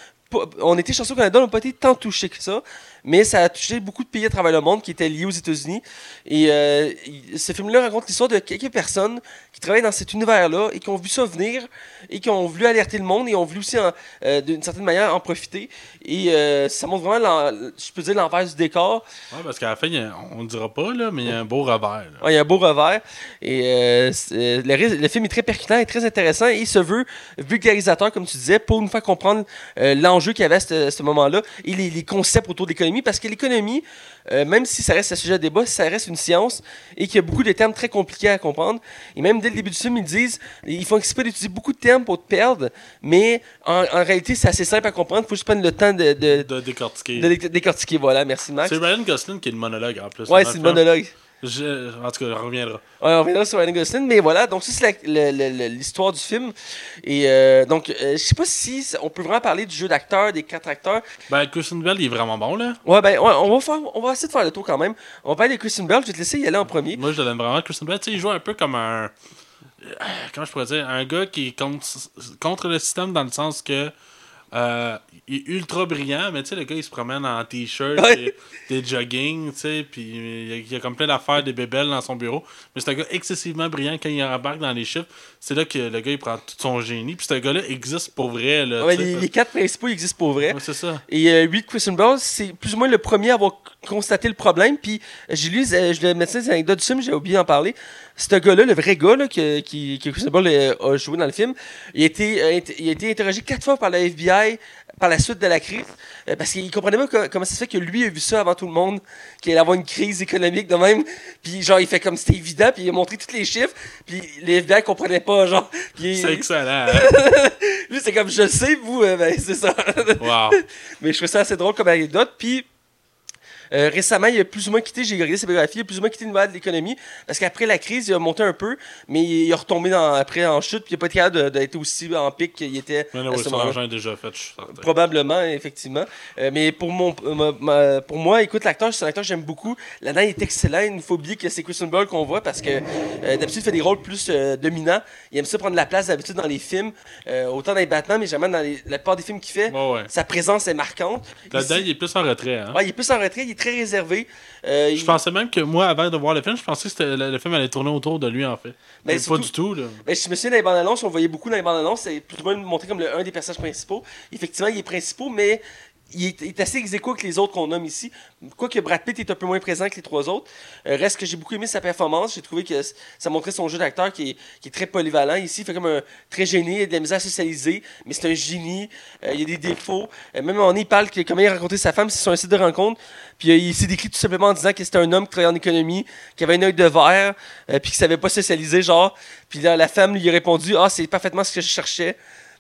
On était chanceux au Canada, on n'a pas été tant touché que ça, mais ça a touché beaucoup de pays à travers le monde qui étaient liés aux États-Unis. Et euh, ce film-là raconte l'histoire de quelques personnes qui travaillent dans cet univers-là et qui ont vu ça venir et qui ont voulu alerter le monde et ont voulu aussi, euh, d'une certaine manière, en profiter. Et euh, ça montre vraiment, je peux dire, l'envers du décor. Ouais, parce qu'à la fin, a- on ne dira pas, là, mais il y a un beau revers. Ouais, il y a un beau revers. Et le, film est très percutant et très intéressant. Et il se veut vulgarisateur, comme tu disais, pour nous faire comprendre l'enjeu qu'il y avait à ce, ce moment-là et les, les concepts autour de l'économie. Parce que l'économie, euh, même si ça reste un sujet de débat, ça reste une science et qu'il y a beaucoup de termes très compliqués à comprendre. Et même dès le début du film, ils disent ils font exprès d'utiliser beaucoup de termes pour te perdre, mais en, en réalité, c'est assez simple à comprendre. Il faut juste prendre le temps de, de, De décortiquer. de dé- décortiquer. Voilà, merci Max. C'est Ryan Gosling qui est le monologue en plus. Ouais, c'est le monologue. Je- En tout cas, on reviendra. Ouais, on reviendra sur Ryan Gosling, mais voilà, donc ça c'est l'histoire du film. Et euh, donc, euh, je sais pas si on peut vraiment parler du jeu d'acteur, des quatre acteurs. Ben, Christian Bell, il est vraiment bon, là. Ouais, ben, ouais, on va faire, on va essayer de faire le tour quand même. On va parler de Christian Bell, je vais te laisser y aller en premier. Moi, je l'aime vraiment. Christian Bell, tu sais, il joue un peu comme un. euh, Comment je pourrais dire Un gars qui est contre, contre le système dans le sens que. Euh, il est ultra brillant, mais tu sais, le gars il se promène en t-shirt, Ouais. des jogging, tu sais, puis il y a- il y a comme plein d'affaires, des bébelles dans son bureau. Mais c'est un gars excessivement brillant quand il embarque dans les chiffres. C'est là que le gars il prend tout son génie. Puis ce gars-là existe pour vrai, là. Ouais, les, les quatre principaux existent pour vrai. Ouais, c'est ça. Et euh, Christian Bell, c'est plus ou moins le premier à avoir constaté le problème. Puis euh, j'ai lu, euh, je vais mettre ça des anecdotes du film, j'ai oublié d'en parler. Ce gars-là, le vrai gars là, que, qui, que Christian Bell euh, a joué dans le film, il a, été, int- il a été interrogé quatre fois par la FBI par la suite de la crise. euh, parce qu'il comprenait pas co- comment ça se fait que lui a vu ça avant tout le monde, qu'il allait avoir une crise économique de même. Puis genre, il fait comme c'était évident, puis il a montré tous les chiffres. Puis les FBI comprenaient pas, genre. Puis C'est excellent. hein? lui, c'est comme, je le sais, vous, euh, ben, c'est ça. wow. Mais je trouve ça assez drôle comme anecdote. Puis euh, récemment, il a plus ou moins quitté, j'ai regardé ses biographies, il a plus ou moins quitté le monde de l'économie. Parce qu'après la crise, il a monté un peu, mais il est retombé dans, après en chute, puis il n'a pas été capable d'être aussi en pic qu'il était Mais à non, ce son argent est déjà fait, je suis certain. Probablement, effectivement. Euh, mais pour, mon, ma- ma- pour moi, écoute, l'acteur, c'est un acteur que j'aime beaucoup. Là-dedans, il est excellent. Il faut oublier que c'est Christian Bale qu'on voit parce que euh, d'habitude, il fait des rôles plus dominants. Il aime ça prendre la place d'habitude dans les films, autant dans les Batman, mais jamais dans les- la plupart des films qu'il fait. Ouais. Sa présence est marquante. Là-dedans, Ici- il est plus en retrait. Hein? Ouais, il est plus en retrait, il est très réservé. Euh, Je il- pensais même que moi, avant de voir le film, je pensais que le, le film allait tourner autour de lui, en fait. Ben, Mais pas du tout, là. Ben, je me souviens dans les bandes annonces, on voyait beaucoup dans les bandes annonces, c'est moins montré comme le, un des personnages principaux. Effectivement, il est principal, mais il est, assez ex avec les autres qu'on nomme ici. Quoique Brad Pitt est un peu moins présent que les trois autres. Euh, reste que j'ai beaucoup aimé sa performance. J'ai trouvé que ça montrait son jeu d'acteur qui est, très polyvalent. Ici, il fait comme un très gêné, il a de la misère à socialiser, mais c'est un génie. Euh, il y a des défauts. Euh, même en il parle que comment il a rencontré sa femme, c'est sur un site de rencontre. Puis il s'est décrit tout simplement en disant que c'était un homme qui travaillait en économie, qui avait un œil de verre, puis qui savait pas socialiser, genre. Puis la femme lui a répondu Ah, c'est parfaitement ce que je cherchais.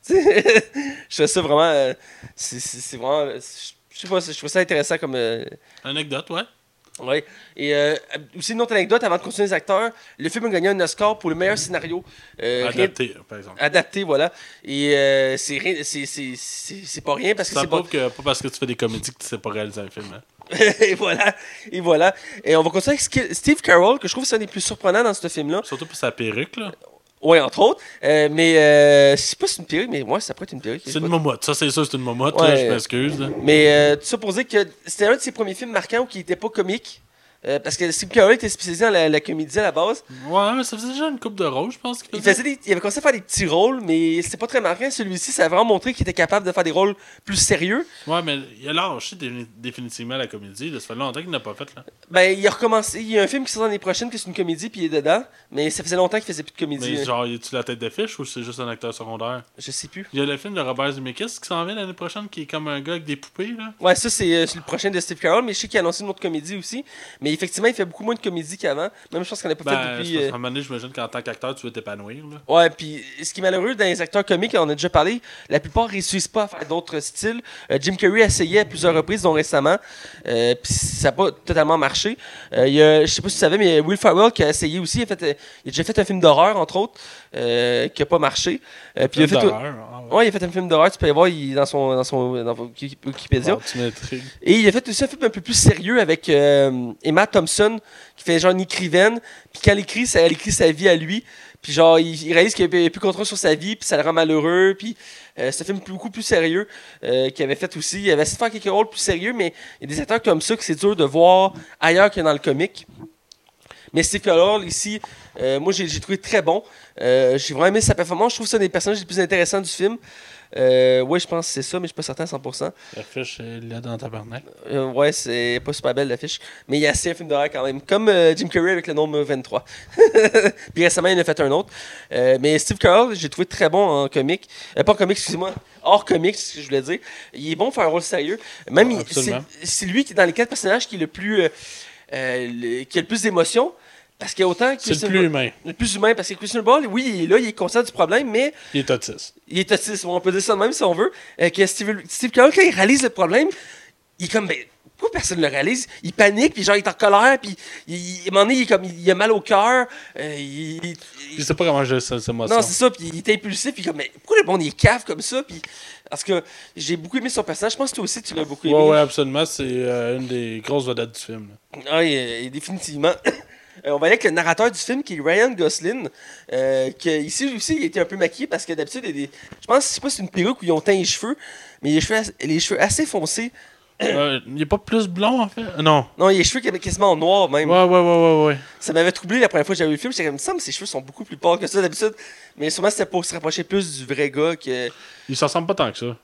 Je trouve ça vraiment. euh, c'est vraiment. euh, Je sais pas, je trouve ça intéressant comme. euh, Anecdote, ouais. ouais. Et euh, aussi une autre anecdote avant de continuer les acteurs le film a gagné un Oscar pour le meilleur scénario. Euh, rien- Adapté, par exemple. adapté, voilà. Et euh, c'est rien- c'est- pas rien parce que c'est pas. que pas parce que tu fais des comédies que tu sais pas réaliser un film. Hein. et voilà. Et voilà. Et on va continuer avec Steve Carroll, que je trouve que c'est un des plus surprenants dans ce film-là. Surtout pour sa perruque, là. Ouais, entre autres. Euh, mais euh, je sais pas si c'est une perruque, mais moi, ça pourrait être une perruque. C'est une momotte. Ça, c'est ça, c'est une momotte, là. Je m'excuse. Mais euh, tout ça pour dire que c'était un de ses premiers films marquants où il était pas comique. Euh, parce que Steve Carell était spécialisé dans la, la comédie à la base. Ouais, mais ça faisait déjà une coupe de rôle, je pense. Il, faisait. des- il avait commencé à faire des petits rôles, mais c'était pas très marquant. Celui-ci, ça a vraiment montré qu'il était capable de faire des rôles plus sérieux. Ouais, mais il a lâché dé- définitivement la comédie. là. Ça fait longtemps qu'il n'a pas fait. là. Ben, il a recommencé. Il y a un film qui sort l'année prochaine, que c'est une comédie, puis il est dedans. Mais ça faisait longtemps qu'il faisait plus de comédie. Mais hein. genre, a-tu la tête d'affiche ou c'est juste un acteur secondaire? Je sais plus. Il y a le film de Robert Zemeckis qui s'en vient l'année prochaine qui est comme un gars avec des poupées. là. Ouais, ça, c'est euh, le prochain de Steve Carell, mais je sais qu'il a annoncé une autre comédie aussi. Mais effectivement, il fait beaucoup moins de comédie qu'avant. Même chose qu'on n'a pas Ben, fait depuis. parce euh, qu'à un moment donné, j'imagine qu'en tant qu'acteur, tu veux t'épanouir. Ouais, puis ce qui est malheureux dans les acteurs comiques, on en a déjà parlé, la plupart réussissent pas à faire d'autres styles. Euh, Jim Carrey a essayé à plusieurs reprises, dont récemment, euh, puis ça n'a pas totalement marché. Euh, il y a, je sais pas si tu savais, mais Will Ferrell qui a essayé aussi. Il a, fait, euh, il a déjà fait un film d'horreur, entre autres, euh, qui n'a pas marché. Euh, puis il a fait, ah ouais. ouais, il a fait un film d'horreur, tu peux aller voir il, dans son, dans son dans Wiki- Wikipédia. Et il a fait aussi un film un peu plus sérieux avec euh, Emma Thompson, qui fait genre une écrivaine. Puis quand elle écrit, ça, elle écrit sa vie à lui. Puis genre, il, il réalise qu'il n'a plus contrôle sur sa vie, puis ça le rend malheureux. Puis euh, c'est un film beaucoup plus sérieux euh, qu'il avait fait aussi. Il avait essayé de faire quelques rôles plus sérieux, mais il y a des acteurs comme ça que c'est dur de voir ailleurs que dans le comique. Mais Steve Carell, ici, euh, moi, j'ai trouvé très bon. Euh, j'ai vraiment aimé sa performance. Je trouve que c'est un des personnages les plus intéressants du film. Euh, ouais, je pense que c'est ça, mais je suis pas certain à 100%. L'affiche est là dans tabarnak. Euh, ouais, c'est pas super belle l'affiche. Mais il y a assez un film d'horreur quand même. Comme euh, Jim Carrey avec le nombre 23. Puis récemment, il en a fait un autre. Euh, mais Steve Carell, j'ai trouvé très bon en comique. Pas en comique, excusez-moi. Hors comique, c'est ce que je voulais dire. Il est bon pour faire un rôle sérieux. Même, Ah, c'est lui qui, dans les quatre personnages, qui est le plus. qui a le plus d'émotions. Parce qu'il y a autant que C'est le plus humain. le plus humain. Parce que Christian Ball, oui, il est là, il est conscient du problème, mais Il est autiste. il est autiste, on peut dire ça de même si on veut. Euh, que Steve, Steve Carell, quand il réalise le problème, il est comme, ben, pourquoi personne ne le réalise? Il panique, puis genre, il est en colère, puis il, à un moment donné, il, est comme, il, a mal au cœur. euh, il, Je sais pas comment gérer ces émotions. non, c'est ça, puis il est impulsif, puis comme, mais pourquoi le monde il est cave comme ça? Puis, parce que j'ai beaucoup aimé son personnage, je pense que toi aussi tu l'as beaucoup aimé. Ouais, ouais, absolument. C'est euh, une des grosses vedettes du film. Ah, Oui, définitivement. Euh, on va aller avec le narrateur du film qui est Ryan Gosling. Euh, qui, ici aussi, il était un peu maquillé parce que d'habitude, des- je pense, je sais pas si c'est une perruque où ils ont teint les cheveux, mais les cheveux, les cheveux assez foncés. Euh, il est pas plus blond, en fait? Non. Non, il y a les cheveux quasiment en noir même. Ouais, ouais, ouais, ouais, ouais. Ça m'avait troublé la première fois que j'avais vu le film. J'étais comme ça, mais ses cheveux sont beaucoup plus pâles que ça d'habitude. Mais sûrement c'était pour se rapprocher plus du vrai gars que. Il se ressemble pas tant que ça.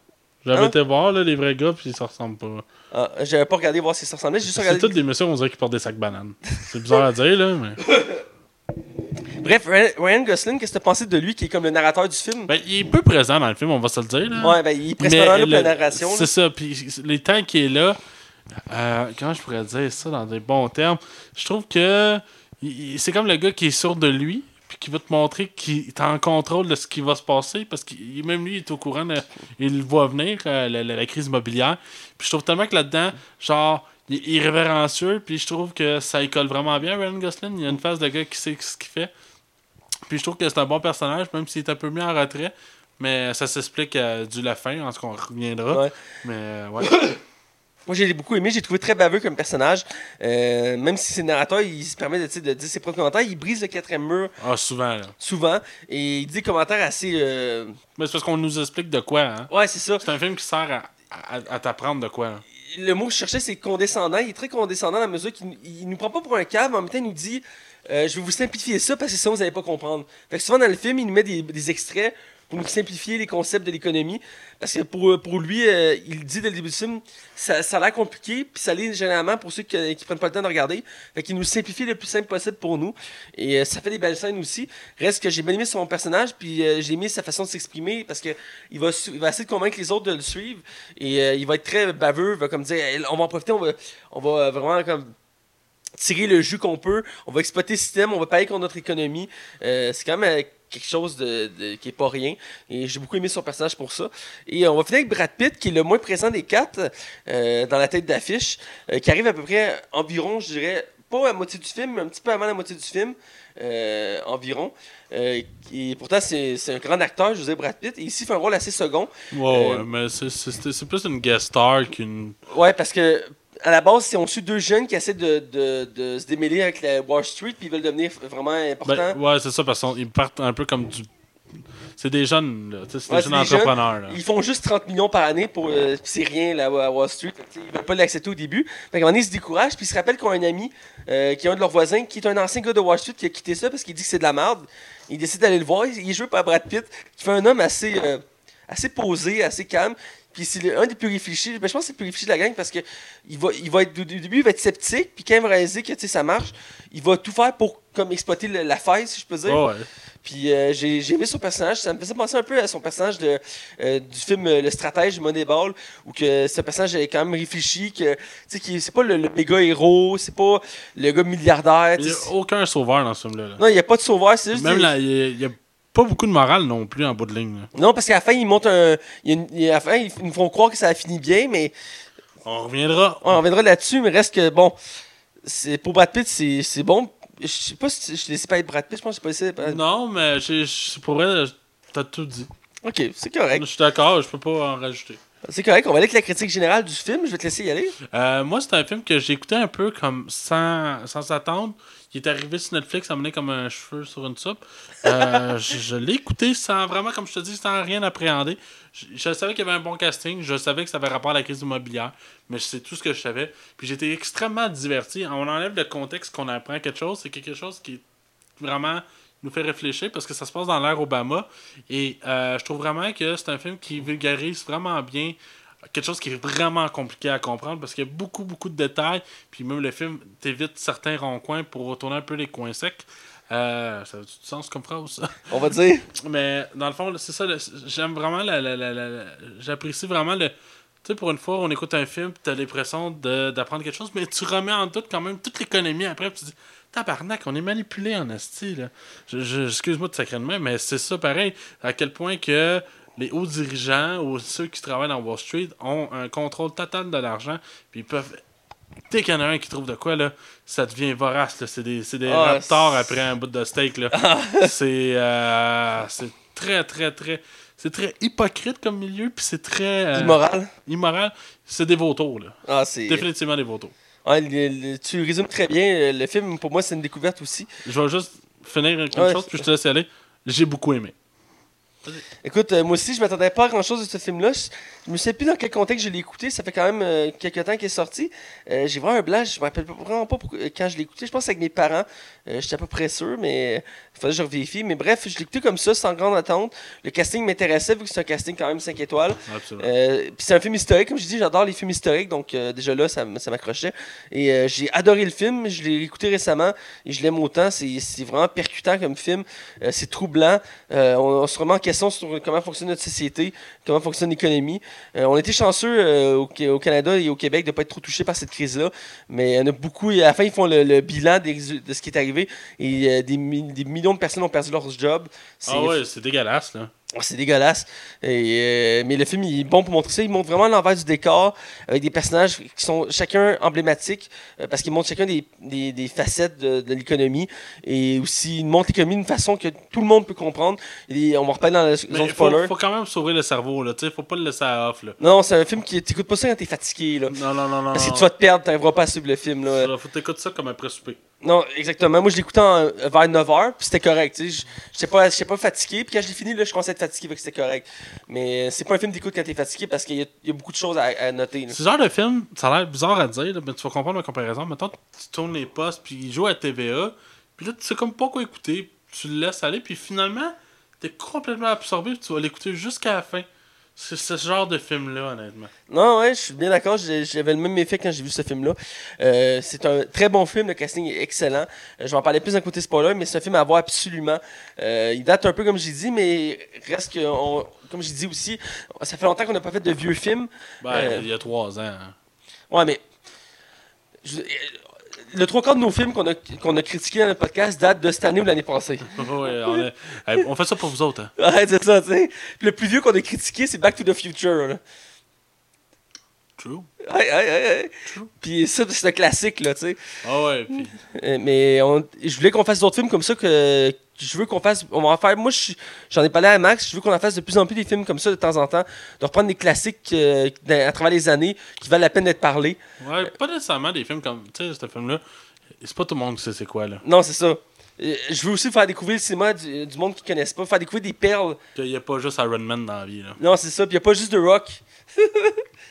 J'avais Hein? été voir là, les vrais gars, puis ils se ressemblent pas. Ah, j'avais pas regardé voir si ça ressemblait. C'est regardé. toutes des messieurs, on dirait qu'ils portent des sacs bananes. C'est bizarre à dire, là, mais. Bref, Ryan- Gosling, qu'est-ce que t'as pensé de lui qui est comme le narrateur du film? Ben, il est peu présent dans le film, on va se le dire, là. Ouais, ben il est presque Mais dans la narration. C'est ça, puis les temps qu'il est là, euh, comment je pourrais dire ça dans des bons termes, je trouve que c'est comme le gars qui est sûr de lui, puis qui va te montrer qu'il est en contrôle de ce qui va se passer, parce que même lui il est au courant, de- il le voit venir, euh, la, la- la crise immobilière. Puis je trouve tellement que là-dedans, genre, il est irrévérencieux, puis je trouve que ça y colle vraiment bien, Ryan Gosling. Il y a une phase de gars qui sait ce qu'il fait. Puis je trouve que c'est un bon personnage, même s'il est un peu mis en retrait. Mais ça s'explique euh, du la fin, en ce qu'on reviendra. Ouais. Mais euh, ouais. Moi, j'ai beaucoup aimé. J'ai trouvé très baveux comme personnage. Euh, même si c'est le narrateur, il se permet de, dire ses propres commentaires. Il brise le quatrième mur Ah, souvent, là. souvent. Et il dit des commentaires assez. euh, Mais c'est parce qu'on nous explique de quoi, hein. Ouais, c'est ça. C'est un film qui sert à, à, à t'apprendre de quoi. hein. Le mot que je cherchais, c'est condescendant. Il est très condescendant la mesure qu'il il nous prend pas pour un cave, mais en même temps, il nous dit euh, Je vais vous simplifier ça parce que sinon, vous n'allez pas comprendre. Fait que souvent, dans le film, il nous met des, des extraits pour nous simplifier les concepts de l'économie. Parce que pour, pour lui, euh, il dit dès le début du film, ça, ça a l'air compliqué, puis ça l'est généralement pour ceux qui, qui prennent pas le temps de regarder. Fait qu'il nous simplifie le plus simple possible pour nous. Et euh, ça fait des belles scènes aussi. Reste que j'ai bien aimé son personnage, puis euh, j'ai aimé sa façon de s'exprimer parce que il va, il va essayer de convaincre les autres de le suivre. Et euh, il va être très baveux, va comme dire, on va en profiter, on va, on va euh, vraiment comme tirer le jus qu'on peut, on va exploiter le système, on va payer contre notre économie. Euh, c'est quand même quelque chose de, de- qui est pas rien. Et j'ai beaucoup aimé son personnage pour ça. Et on va finir avec Brad Pitt, qui est le moins présent des quatre euh, dans la tête d'affiche, euh, qui arrive à peu près environ, je dirais, pas à moitié du film, mais un petit peu avant la moitié du film, euh, environ. Euh, et pourtant, c'est un grand acteur, dire, Brad Pitt. Et ici, il fait un rôle assez second. Ouais, Euh, ouais, mais c'est plus une guest star qu'une. Ouais, parce que à la base, on suit deux jeunes qui essaient de, de, de se démêler avec la Wall Street, puis ils veulent devenir vraiment importants. Ben, ouais, c'est ça, parce qu'ils partent un peu comme du. c'est des jeunes, C'est Ouais, des jeunes des entrepreneurs. Ils font juste 30 millions par année pour. euh, c'est rien là, à Wall Street. Ils veulent pas l'accepter au début. Fait qu'à un moment donné, ils se découragent. Puis ils se rappellent qu'ils ont un ami euh, qui est un de leurs voisins, qui est un ancien gars de Wall Street qui a quitté ça parce qu'il dit que c'est de la merde. Il décide d'aller le voir. Il est joué par Brad Pitt, qui fait un homme assez, euh, assez posé, assez calme. Puis c'est le- un des plus réfléchis. Ben, je pense que c'est le plus réfléchi de la gang parce que il va, il va être, au début, il va être sceptique. Puis quand il va réaliser que ça marche, il va tout faire pour comme exploiter le- la faille, si je peux dire. Ouais. Puis euh, j'ai j'ai aimé son personnage. Ça me faisait penser un peu à son personnage de, euh, du film euh, Le Stratège Moneyball, où que ce personnage est quand même réfléchi, que tu sais, qui- c'est pas le, le méga héros, c'est pas le gars milliardaire. Il n'y a aucun sauveur dans ce film-là. là. Non, il n'y a pas de sauveur, c'est juste. Même des- là, il n'y a, pas beaucoup de morale non plus en bout de ligne. là. Non, parce qu'à la fin, ils montent un. il y a une- il y a- à la fin, ils nous font croire que ça a fini bien, mais On reviendra. ouais, on reviendra là-dessus, mais reste que bon. c'est Pour Brad Pitt, c'est c'est bon. Je sais pas si je laissé pas être Brad Pitt, je pense que c'est pas laissé. Non, mais j'ai- j'ai- pour vrai, t'as tout dit. Ok, c'est correct. Je suis d'accord, je peux pas en rajouter. C'est correct, on va aller avec la critique générale du film. Je vais te laisser y aller. Euh, moi, c'est un film que j'ai écouté un peu comme sans, sans attendre. Il est arrivé sur Netflix, ça menait comme un cheveu sur une soupe. Euh, je je l'ai écouté sans vraiment, comme je te dis, sans rien appréhender. Je, je savais qu'il y avait un bon casting, je savais que ça avait rapport à la crise immobilière, mais c'est tout ce que je savais. Puis j'étais extrêmement diverti. On enlève le contexte qu'on apprend quelque chose, c'est quelque chose qui vraiment nous fait réfléchir parce que ça se passe dans l'ère Obama. Et euh, je trouve vraiment que c'est un film qui vulgarise vraiment bien quelque chose qui est vraiment compliqué à comprendre parce qu'il y a beaucoup, beaucoup de détails. Puis même le film t'évite certains ronds-coins pour retourner un peu les coins secs. Euh, ça a du sens comme phrase, ça? On va dire. Mais dans le fond, c'est ça. J'aime vraiment la. la- la- la- la- J'apprécie vraiment le. Tu sais, pour une fois, on écoute un film, tu as l'impression d'apprendre quelque chose, mais tu remets en doute quand même toute l'économie après. puis tu dis, tabarnak, on est manipulé en asti. Là. Je, je- Excuse-moi de main, mais c'est ça pareil. À quel point que les hauts dirigeants ou ceux qui travaillent dans Wall Street ont un contrôle total de l'argent, puis ils peuvent. Dès qu'il y en a un qui trouve de quoi, là, ça devient vorace. là. C'est des, des Ah, raptors après un bout de steak. Là. c'est euh, très, très, très. C'est très hypocrite comme milieu, puis c'est très euh, Immoral. immoral. C'est des vautours, là. Ah, c'est. Définitivement des vautours. Ouais, le- le- tu résumes très bien. Le film, pour moi, c'est une découverte aussi. Je vais juste finir avec une Ouais. chose, puis je te laisse y aller. J'ai beaucoup aimé. Écoute, euh, moi aussi, je m'attendais pas à grand chose de ce film-là. Je, je me sais plus dans quel contexte je l'ai écouté. Ça fait quand même euh, quelques temps qu'il est sorti. Euh, j'ai vraiment un blanc. Je me rappelle vraiment pas euh, quand je l'ai écouté. Je pense avec mes parents. Euh, J'étais à peu près sûr, mais il fallait que je revérifie. Mais bref, je l'ai écouté comme ça, sans grande attente. Le casting m'intéressait, vu que c'est un casting quand même 5 étoiles. Absolument. Euh, puis c'est un film historique, comme je dis, j'adore les films historiques, donc euh, déjà là, ça, m'accrochait. Et euh, j'ai adoré le film, je l'ai écouté récemment et je l'aime autant. C'est vraiment percutant comme film, c'est troublant. On, on se remet en question sur comment fonctionne notre société, comment fonctionne l'économie. On été chanceux au, Ca- au Canada et au Québec de ne pas être trop touchés par cette crise-là, mais il y en a beaucoup. Et à la fin, ils font le, le bilan des de ce qui est arrivé et des, mi- des millions de personnes ont perdu leur job. Ah ouais, c'est dégueulasse, là. Oh, C'est dégueulasse. Et, euh, mais le film il est bon pour montrer ça. Il montre vraiment l'envers du décor avec des personnages qui sont chacun emblématiques euh, parce qu'il montre chacun des, des- des facettes de, de l'économie et aussi il montre l'économie d'une façon que tout le monde peut comprendre. Et on va reparler dans la Mais zone faut, spoiler. faut quand même sauver le cerveau, là. Sais, faut pas le laisser à off, là. Non, c'est un film qui t'écoutes pas ça quand t'es fatigué là. Non, non, non, non. Parce que tu vas te perdre, t'arriveras pas à suivre le film là. Faut t'écouter ça comme après souper. Non, exactement. Moi, je l'écoutais euh, vers 9h, puis c'était correct. Je j'étais pas, pas fatigué, puis quand je l'ai fini, je commençais à être fatigué, c'était correct. Mais euh, c'est pas un film d'écoute quand t'es fatigué parce qu'il y, y a beaucoup de choses à, noter. là. Ce genre de film, ça a l'air bizarre à dire, mais tu vas comprendre ma comparaison. Maintenant, tu tournes les postes, puis il joue à TVA, puis là, tu sais comme pas quoi écouter, tu le laisses aller, puis finalement, t'es complètement absorbé, puis tu vas l'écouter jusqu'à la fin. C'est ce genre de film-là, honnêtement. Non, ouais, je suis bien d'accord. J'avais le même effet quand j'ai vu ce film-là. Euh, c'est un très bon film. Le casting est excellent. Euh, je vais en parler plus d'un côté spoiler, mais c'est un film à voir absolument. Euh, il date un peu, comme j'ai dit, mais reste que, on- comme j'ai dit aussi, ça fait longtemps qu'on n'a pas fait de vieux films. Ben, il y a trois ans. hein. Ouais, mais. je- le trois quarts de nos films qu'on a, qu'on a critiqués dans le podcast datent de cette année ou l'année passée. On, fait ça pour vous autres. Hein. Ouais, c'est ça, tu sais. Le plus vieux qu'on a critiqué, c'est Back to the Future. là. True. Ouais, ouais, ouais, ouais. Puis ça, c'est un classique, là, tu sais. Ah ouais, puis Euh, mais on- je voulais qu'on fasse d'autres films comme ça que je veux qu'on fasse on va en faire moi j'en ai parlé à Max je veux qu'on en fasse de plus en plus des films comme ça de temps en temps de reprendre des classiques euh, à travers les années qui valent la peine d'être parlés ouais, pas nécessairement des films comme. Tu sais, ce film-là, c'est pas tout le monde qui sait c'est quoi, là. non c'est ça je veux aussi faire découvrir le cinéma du, du monde qui ne connaissent pas, faire découvrir des perles. Il n'y a pas juste Iron Man dans la vie. Là. Non, c'est ça. Puis il n'y a pas juste The Rock.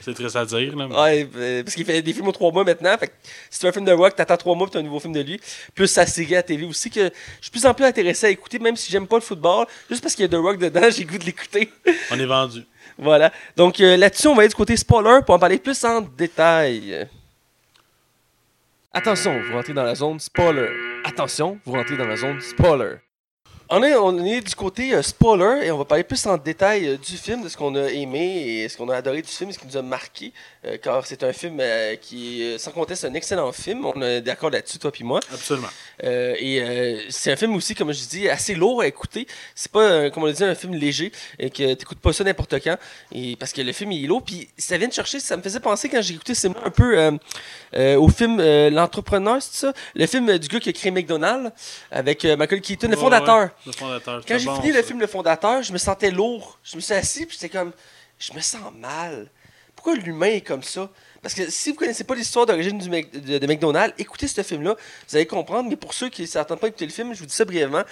c'est triste à dire. Là, mais... Ouais, euh, parce qu'il fait des films aux trois mois maintenant. Fait que si tu as un film de Rock, t'attends trois mois puis t'as un nouveau film de lui. Plus sa série à télé aussi que je suis plus en plus intéressé à écouter, même si j'aime pas le football. Juste parce qu'il y a The Rock dedans, j'ai goût de l'écouter. On est vendu. voilà. Donc euh, là-dessus, on va aller du côté spoiler pour en parler plus en détail. Attention, vous rentrez dans la zone spoiler. Attention, vous rentrez dans la zone spoiler. On est, on est du côté euh, spoiler et on va parler plus en détail euh, du film, de ce qu'on a aimé et ce qu'on a adoré du film, ce qui nous a marqué. euh, car c'est un film qui est sans conteste un excellent film. On est d'accord là-dessus, toi puis moi. Absolument. Euh, et euh, c'est un film aussi, comme je dis, assez lourd à écouter. C'est pas, comme on l'a dit, un film léger et que t'écoutes pas ça n'importe quand. Et parce que le film il est lourd. Puis ça vient de chercher, ça me faisait penser quand j'ai écouté c'est un peu euh, euh, au film euh, L'entrepreneur, c'est ça? Le film du gars qui a créé McDonald's avec Michael Keaton, le fondateur. ouais, le fondateur. Quand c'était j'ai bon, fini ça. le film Le Fondateur, je me sentais lourd. Je me suis assis puis j'étais comme, je me sens mal. Pourquoi l'humain est comme ça? Parce que si vous connaissez pas l'histoire d'origine de, McDonald's, écoutez ce film-là, vous allez comprendre. Mais pour ceux qui ne s'attendent pas à écouter le film, je vous dis ça brièvement.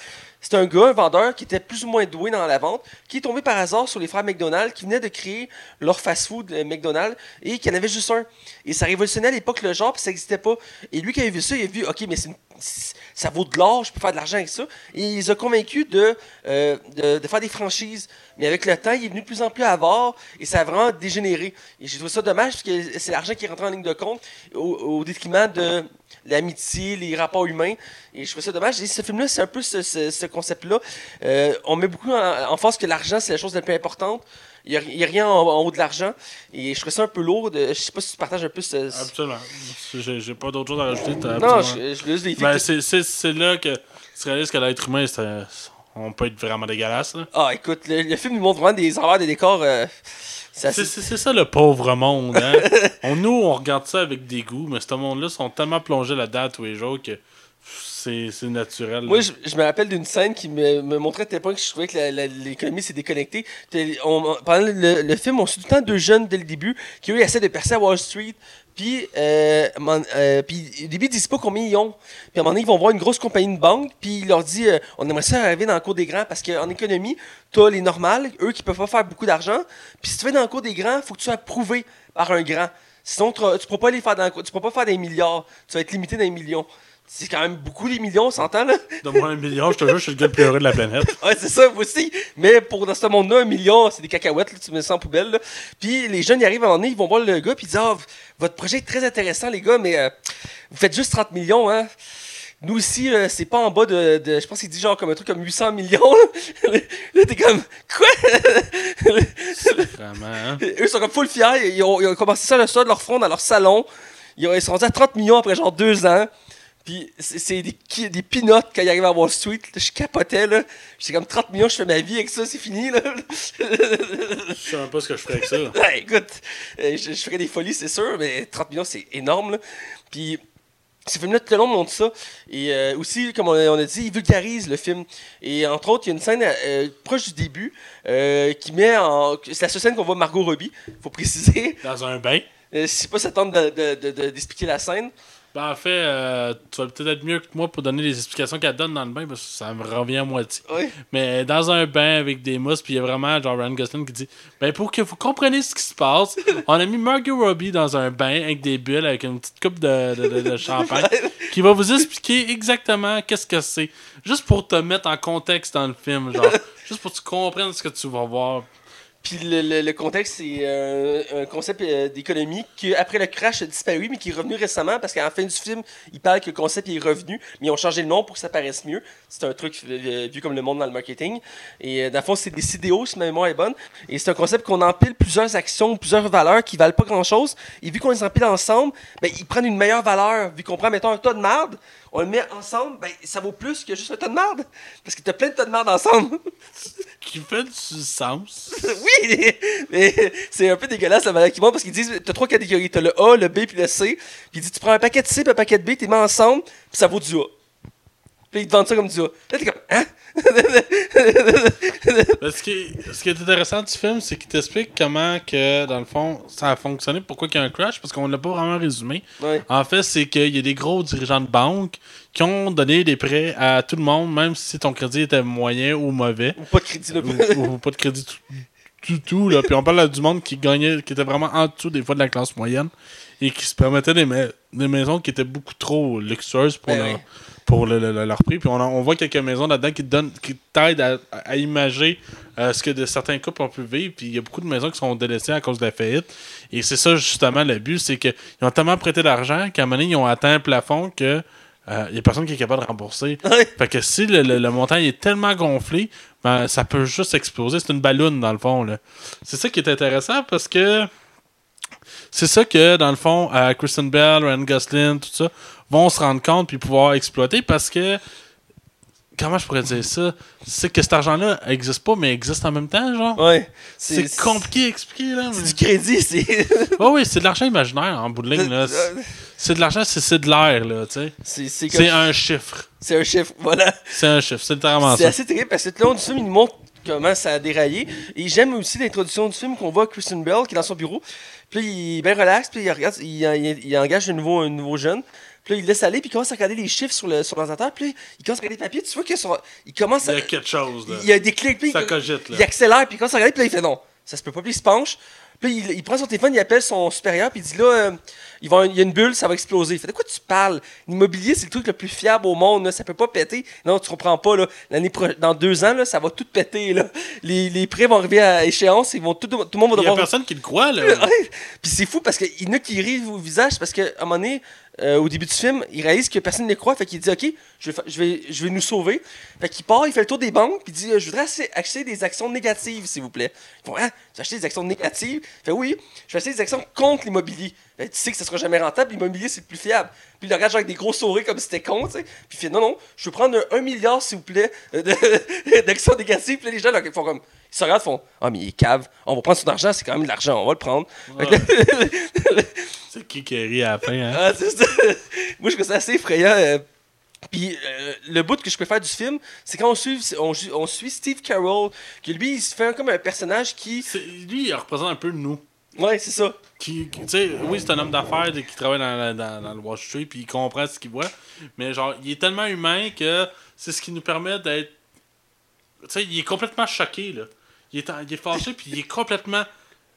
C'est un gars, un vendeur, qui était plus ou moins doué dans la vente, qui est tombé par hasard sur les frères McDonald's, qui venaient de créer leur fast-food euh, McDonald's et qui en avait juste un. Et ça révolutionnait à l'époque le genre, puis ça n'existait pas. Et lui, quand il a vu ça, il a vu, OK, mais ça vaut de l'or, je peux faire de l'argent avec ça. Et il les a convaincus de, euh, de, de faire des franchises. Mais avec le temps, il est venu de plus en plus avare et ça a vraiment dégénéré. Et j'ai trouvé ça dommage parce que c'est l'argent qui rentré en ligne de compte au, au détriment de l'amitié, les rapports humains. Et je trouve ça dommage. Et ce film-là, c'est un peu ce, ce- ce concept-là. Euh, on met beaucoup en, en face que l'argent, c'est la chose la plus importante. Il n'y a, rien en, en haut de l'argent. Et je trouve ça un peu lourd. De, je sais pas si tu partages un peu ce. ce- Absolument. J'ai pas d'autre chose à rajouter. non, je, je des Ben, c'est- là que tu réalises que l'être humain, c'est un- on peut être vraiment dégueulasse. là. Ah, écoute, le, le film nous montre vraiment des envers des décors. euh, c'est assez- C'est c'est- c'est ça le pauvre monde. Hein? on, nous, on regarde ça avec dégoût, mais ce monde-là sont tellement plongés là-dedans tous les jours que c'est c'est naturel. là. Moi, je, je me rappelle d'une scène qui me, me montrait à tel point que je trouvais que l'économie s'est déconnectée. T'es- on- on- pendant le, le film, on suit tout le temps deux jeunes dès le début qui, eux, essaient de percer à Wall Street. Puis, euh, euh, puis au début, ils disent pas combien ils ont. Puis à un moment donné, ils vont voir une grosse compagnie de banque. Puis ils leur disent euh, on aimerait ça arriver dans le cours des grands. Parce qu'en économie, tu as les normales, eux qui peuvent pas faire beaucoup d'argent. Puis si tu vas dans le cours des grands, faut que tu sois approuvé par un grand. Sinon, tu ne pourras pas les faire dans le cours- tu pourras pas faire des milliards. Tu vas être limité dans les millions. C'est quand même beaucoup des millions, on s'entend là? Donne-moi un million, je te jure, je suis le gars le plus heureux de la planète. Ouais, c'est ça, moi aussi. Mais pour dans ce monde-là, un million, c'est des cacahuètes, là, tu mets ça en poubelle. là. Puis les jeunes, ils arrivent à un moment donné, ils vont voir le gars, puis ils disent Ah, v- votre projet est très intéressant, les gars, mais euh, vous faites juste 30 millions, hein. Nous ici, euh, c'est pas en bas de, de- Je pense qu'il dit genre comme un truc comme 800 millions. Là, Là, t'es comme. Quoi? Vraiment. hein. Eux sont comme full fiers. Ils ont, ils ont commencé ça le soir de leur front dans leur salon. Ils sont rendus à 30 millions après genre deux ans. Puis c'est des, des peanuts quand ils arrivent à Wall Street. je capotais là. J'étais comme 30 millions, je fais ma vie avec ça, c'est fini là. Je sais même pas ce que je ferais avec ça. Ouais, écoute, euh, je, je ferais des folies, c'est sûr, mais 30 millions, c'est énorme. Là. Puis, ce film-là, tout le long, montre ça. Et euh, aussi, comme on a, on a dit, il vulgarise le film. Et entre autres, il y a une scène euh, proche du début euh, qui met en. C'est la seule scène qu'on voit Margot Robbie, faut préciser. Dans un bain. Je sais pas ça tente de- de- de- de- d'expliquer la scène. Ben, en fait, euh, tu vas peut-être être mieux que moi pour donner les explications qu'elle donne dans le bain parce que ça me revient à moitié. Oui. Mais dans un bain avec des mousses, puis il y a vraiment genre Ryan Gosling qui dit Ben pour que vous compreniez ce qui se passe, on a mis Margot Robbie dans un bain avec des bulles, avec une petite coupe de, de- de- de champagne, qui va vous expliquer exactement qu'est-ce que c'est. Juste pour te mettre en contexte dans le film, genre. juste pour que tu comprennes ce que tu vas voir. Puis le, le- contexte, c'est euh, un concept euh, d'économie qui, après le crash, a disparu, mais qui est revenu récemment parce qu'à la fin du film, il parle que le concept est revenu, mais ils ont changé le nom pour que ça paraisse mieux. C'est un truc euh, vu comme le monde dans le marketing. Et euh, dans le fond, c'est des CDO, si ma mémoire est bonne. Et c'est un concept qu'on empile plusieurs actions, plusieurs valeurs qui valent pas grand-chose. Et vu qu'on les empile ensemble, ben, ils prennent une meilleure valeur. Vu qu'on prend, mettons, un tas de marde, on le met ensemble, ben, ça vaut plus que juste un tas de marde. Parce que t'as plein de tas de marde ensemble. Qui fait du sens. oui, mais c'est un peu dégueulasse la valeur qu'ils montrent parce qu'ils disent t'as trois catégories, t'as le A, le B puis le C. Puis ils disent tu prends un paquet de C puis un paquet de B, t'es mis ensemble, puis ça vaut du A. Puis ils te vendent ça comme du Là, t'es comme, hein? ce, qui est, ce qui est intéressant du film, c'est qu'il t'explique comment que, dans le fond, ça a fonctionné, pourquoi il y a un crash, parce qu'on l'a pas vraiment résumé. En fait, c'est qu'il y a des gros dirigeants de banque qui ont donné des prêts à tout le monde, même si ton crédit était moyen ou mauvais. Ou pas de crédit, ou, pas de crédit du tout. Là. Puis on parle du monde qui gagnait, qui était vraiment en dessous des fois de la classe moyenne et qui se permettait des, des maisons qui étaient beaucoup trop luxueuses pour, ben pour leur prix. Puis on, on voit quelques maisons là-dedans qui donnent, qui t'aident à, à imager euh, ce que de certains couples ont pu vivre. Puis il y a beaucoup de maisons qui sont délaissées à cause de la faillite. Et c'est ça justement le but, c'est qu'ils ont tellement prêté d'argent qu'à un moment donné, ils ont atteint un plafond que il euh, n'y a personne qui est capable de rembourser. Fait que si le, le, montant est tellement gonflé, ben, ça peut juste exploser. C'est une balloune, dans le fond. C'est ça qui est intéressant parce que c'est ça que, dans le fond, euh, Kristen Bell, Ryan Gosling, tout ça, vont se rendre compte puis pouvoir exploiter parce que comment je pourrais dire ça? C'est que cet argent-là existe pas mais existe en même temps genre. Ouais. C'est compliqué à expliquer là c'est du crédit c'est oh, oui c'est de l'argent imaginaire en bout de ligne là. C'est de l'argent c'est de l'air là tu sais. C'est un chiffre. C'est un chiffre voilà. C'est un chiffre c'est littéralement ça. c'est assez terrible parce que là on film il nous montre comment ça a déraillé et j'aime aussi l'introduction du film qu'on voit Kristen Bell qui est dans son bureau puis il est bien relax puis il regarde il, il, engage un nouveau, un nouveau jeune puis là, il laisse aller, puis il commence à regarder les chiffres sur le sur l'ordinateur. Puis là, il commence à regarder les papiers. Tu vois qu'il il commence à. Il y a quelque chose, là. Il y a des clics. Puis ça il, cogite, là. Il accélère, puis il commence à regarder, puis là, il fait non. Ça se peut pas. Puis il se penche. Puis il, il, prend son téléphone, il appelle son supérieur, puis il dit là, euh, il, va, il, y a une bulle, ça va exploser. Il fait de quoi tu parles? L'immobilier, c'est le truc le plus fiable au monde, là, ça peut pas péter. Non, tu comprends pas. Là, l'année dans deux ans, là, ça va tout péter. Là. Les, les prêts vont arriver à échéance, ils vont tout, tout le monde va devoir. Il y a personne qui le croit. là. puis c'est fou parce qu'il y en a qui rient au visage parce qu'à un moment donné, euh, au début du film, il réalise que personne ne les croit, fait qu'il dit Ok, je vais, je, vais, je vais nous sauver. Fait qu'il part, il fait le tour des banques, puis il dit Je voudrais acheter des actions négatives, s'il vous plaît. Ils font Hein, tu des actions négatives fait Oui, je vais acheter des actions contre l'immobilier. tu sais que ça sera jamais rentable, l'immobilier c'est le plus fiable. Puis il regarde genre avec des gros sourires comme si c'était con. Puis il fait Non, non, je veux prendre un, milliard, s'il vous plaît, d'actions négatives. Puis les gens, ils font comme se regardent, font Ah, mais il est cave, on va prendre son argent, c'est quand même de l'argent, on va le prendre. c'est qui qui rit à la fin, hein? Ah. Moi, je trouve ça assez effrayant. Euh. Puis euh, le bout que je préfère du film, c'est quand on suit, on, suit Steve Carroll, que lui, il se fait comme un personnage qui. Lui, il représente un peu nous. Ouais, c'est ça. Qui, sais, oui, c'est un homme d'affaires qui travaille dans, dans, dans, le Wall Street, puis il comprend ce qu'il voit. Mais genre, il est tellement humain que c'est ce qui nous permet d'être. Tu sais, il est complètement choqué, là. Il est, il fâché, puis il est complètement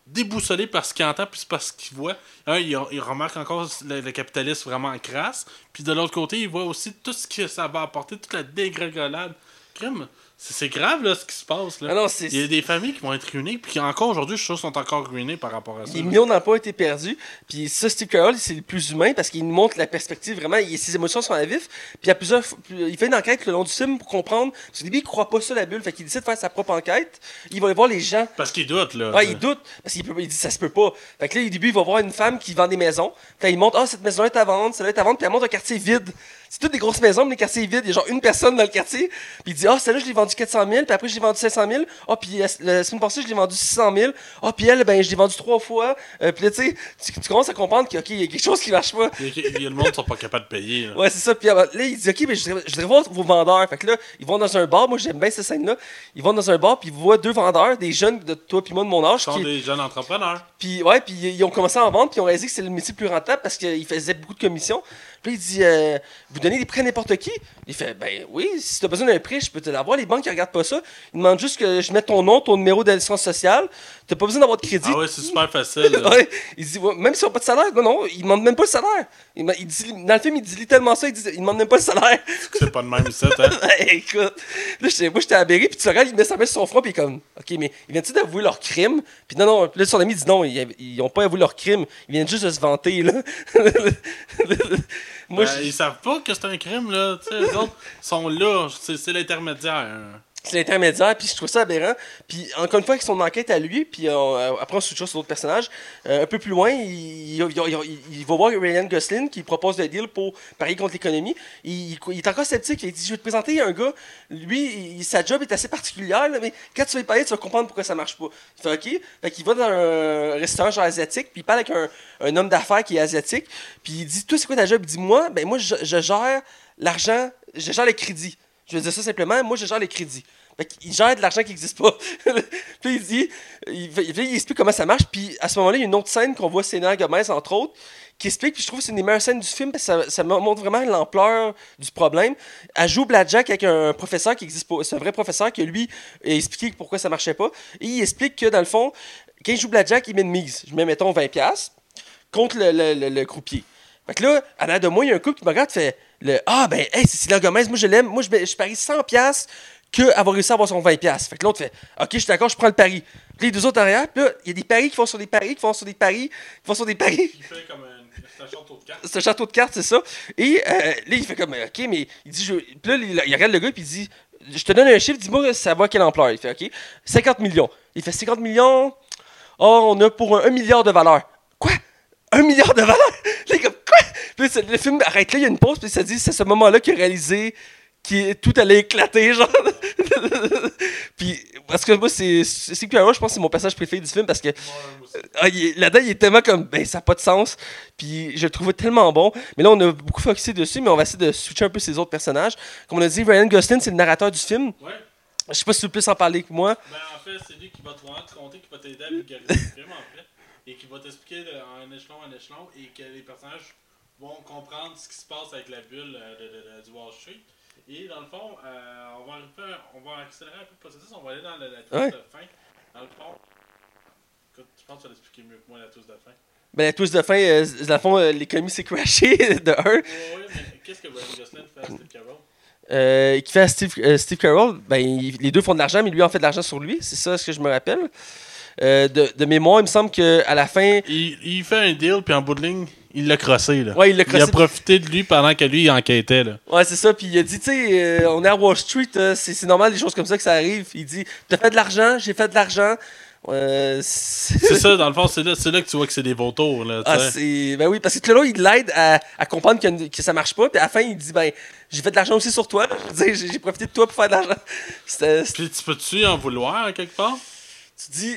déboussolé par ce qu'il entend, puis par ce qu'il voit. il, remarque encore le, capitalisme vraiment crasse, puis de l'autre côté, il voit aussi tout ce que ça va apporter, toute la dégringolade. Crime, c'est grave là, ce qui se passe. Là. Ah il y a des familles qui vont être ruinées, puis qui encore aujourd'hui, je suis sûr, sont encore ruinées par rapport à ça. Les millions d'emplois ont été perdus. Puis ça, Steve Carell, c'est le plus humain parce qu'il nous montre la perspective vraiment. Il, ses émotions sont à vif. Puis il, y a plusieurs, il fait une enquête le long du film pour comprendre. Parce qu'au début, il croit pas ça, la bulle. Fait qu'il décide de faire sa propre enquête. Il va aller voir les gens. Parce qu'il doute, là. Ouais, il doute. Parce qu'il il dit ça se peut pas. Fait que là, au début, il va voir une femme qui vend des maisons. Puis il montre, ah, cette maison est à vendre, celle-là est à vendre. Puis elle montre un quartier vide. C'est toutes des grosses maisons, mais les quartiers vides. Il y a genre une personne dans le quartier. Puis il dit, ah, celle-là, je l'ai vendu 400 000. Puis après, je l'ai vendu 500 000. Ah, puis la semaine passée, je l'ai vendu 600 000. Ah, puis elle, ben, je l'ai vendu trois fois. Euh, puis là, tu sais, tu commences à comprendre qu'il y a quelque chose qui marche pas. Il y a le monde qui sont pas capables de payer. Là. Ouais, c'est ça. Puis là, il dit, OK, mais je voudrais, voir vos vendeurs. Fait que là, ils vont dans un bar. Moi, j'aime bien cette scène-là. Ils vont dans un bar, puis ils voient deux vendeurs, des jeunes de toi puis moi de mon âge. Ils sont des jeunes entrepreneurs. Puis, ouais, puis ils ont commencé à en vendre, puis ils ont réalisé que c'est le métier le plus rentable parce qu'ils faisaient beaucoup de commissions. Puis il dit euh, Vous donnez des prêts à n'importe qui? Il fait Ben oui, si tu as besoin d'un prêt, je peux te l'avoir. Les banques ne regardent pas ça. Ils demandent juste que je mette ton nom, ton numéro d'assurance sociale. Tu n'as pas besoin d'avoir de crédit. Ah ouais, c'est super facile. ouais. Il dit Même s'ils n'ont pas de salaire, non, non, ils ne demandent même pas le salaire. Il, dit, dans le film, il dit tellement ça, il dit Il ne demande même pas le salaire. C'est pas de même ça, hein Écoute, là, moi, j'étais aberré, puis tu regardes, il met sa main sur son front, puis il est comme Ok, mais ils viennent-tu d'avouer leur crime? Puis non, non, là, son ami dit Non, ils n'ont pas avoué leur crime. Ils viennent juste de se vanter, là. Moi, ben, Ils savent pas que c'est un crime, là. les autres sont là. C'est l'intermédiaire. C'est l'intermédiaire, puis je trouve ça aberrant. Puis encore une fois, avec son enquête à lui, puis euh, après on switch sur d'autres personnages. Euh, un peu plus loin, il, va voir Ryan Gosling qui propose le deal pour parier contre l'économie. Il, est encore sceptique. Il dit Je vais te présenter un gars, lui, sa job est assez particulière, mais quand tu vas y parler, tu vas comprendre pourquoi ça marche pas. Il fait OK. Fait qu'il va dans un restaurant genre asiatique, puis il parle avec un, homme d'affaires qui est asiatique, puis il dit Toi, c'est quoi ta job Il dit Moi, ben moi, je, je gère l'argent je gère les crédits. Je vais dire ça simplement, moi, je gère les crédits. Fait il gère de l'argent qui n'existe pas. puis il dit, il, explique comment ça marche. Puis à ce moment-là, il y a une autre scène qu'on voit Sénat Gomez, entre autres, qui explique, puis je trouve que c'est une des meilleures scènes du film parce que ça, montre vraiment l'ampleur du problème. Elle joue Blackjack avec un professeur qui existe pas. C'est un vrai professeur qui, lui, a expliqué pourquoi ça marchait pas. Et il explique que, dans le fond, quand il joue Blackjack, il met une mise. Je mets, mettons, 20$ contre le, croupier. Fait que là, en arrière de moi, il y a un couple qui me regarde fait le Ah, ben, hey, Cécilia Gomez, moi je l'aime. Moi, je, je parie 100$ qu'avoir réussi à avoir son 20$. Fait que l'autre fait Ok, je suis d'accord, je prends le pari. Puis les deux autres derrière, puis là, il y a des paris qui font sur des paris, qui font sur des paris, qui font sur des paris. Il fait comme un un château de cartes. C'est un château de cartes, c'est ça. Et euh, là, il fait comme, OK, mais il dit, je... puis là, il, regarde le gars, puis il dit, je te donne un chiffre, dis-moi ça va à quelle ampleur? Il fait, OK, 50 millions. Il fait 50 millions, oh, on a pour un 1 milliard de valeur. Quoi? 1 milliard de valeur? Là, il est comme, quoi? Puis là, le film arrête là, il y a une pause, puis ça dit, c'est ce moment-là qu'il a réalisé qui tout allait éclater, genre. puis, parce que moi, c'est. C'est je pense que c'est mon passage préféré du film parce que. Ah, là-dedans, il est tellement comme. Ben, ça n'a pas de sens. Puis, je le trouvais tellement bon. Mais là, on a beaucoup focusé dessus, mais on va essayer de switcher un peu ces autres personnages. Comme on a dit, Ryan Gosling, c'est le narrateur du film. Ouais. Je sais pas si tu veux plus en parler que moi. Ben, en fait, c'est lui qui va te raconter, qui va t'aider à vulgariser le film, en fait. Et qui va t'expliquer en échelon en échelon et que les personnages vont comprendre ce qui se passe avec la bulle euh, de, du Wall Street. Et dans le fond, euh, on, va on va accélérer un peu le processus, on va aller dans la, la twist de fin. Dans le fond, écoute, je pense que tu vas l'expliquer mieux que moi la twist de fin. Ben, la twist de fin, euh, dans le fond, euh, l'économie s'est crashée de un. Oui, oui, mais qu'est-ce que Ryan Gosling fait à Steve Carroll euh, qui fait à Steve, Steve Carroll, ben, les deux font de l'argent, mais lui en fait de l'argent sur lui. C'est ça ce que je me rappelle. Euh, de, de, mémoire, il me semble qu'à la fin. Il, il, fait un deal, puis en bout de ligne, il l'a crossé. Là. Ouais, il, il a profité de lui pendant que lui, il enquêtait. Là. Ouais, c'est ça. Puis il a dit, tu sais, euh, on est à Wall Street, euh, c'est normal des choses comme ça que ça arrive. Il dit, t'as fait de l'argent, j'ai fait de l'argent. Euh, c'est ça, dans le fond, c'est là, là, que tu vois que c'est des vautours. Là, ah, ben oui, parce que là, il l'aide à, à, comprendre que, que, ça marche pas. Puis à la fin, il dit, ben, j'ai fait de l'argent aussi sur toi. J'ai profité de toi pour faire de l'argent. Puis tu peux-tu en vouloir quelque part? Tu dis,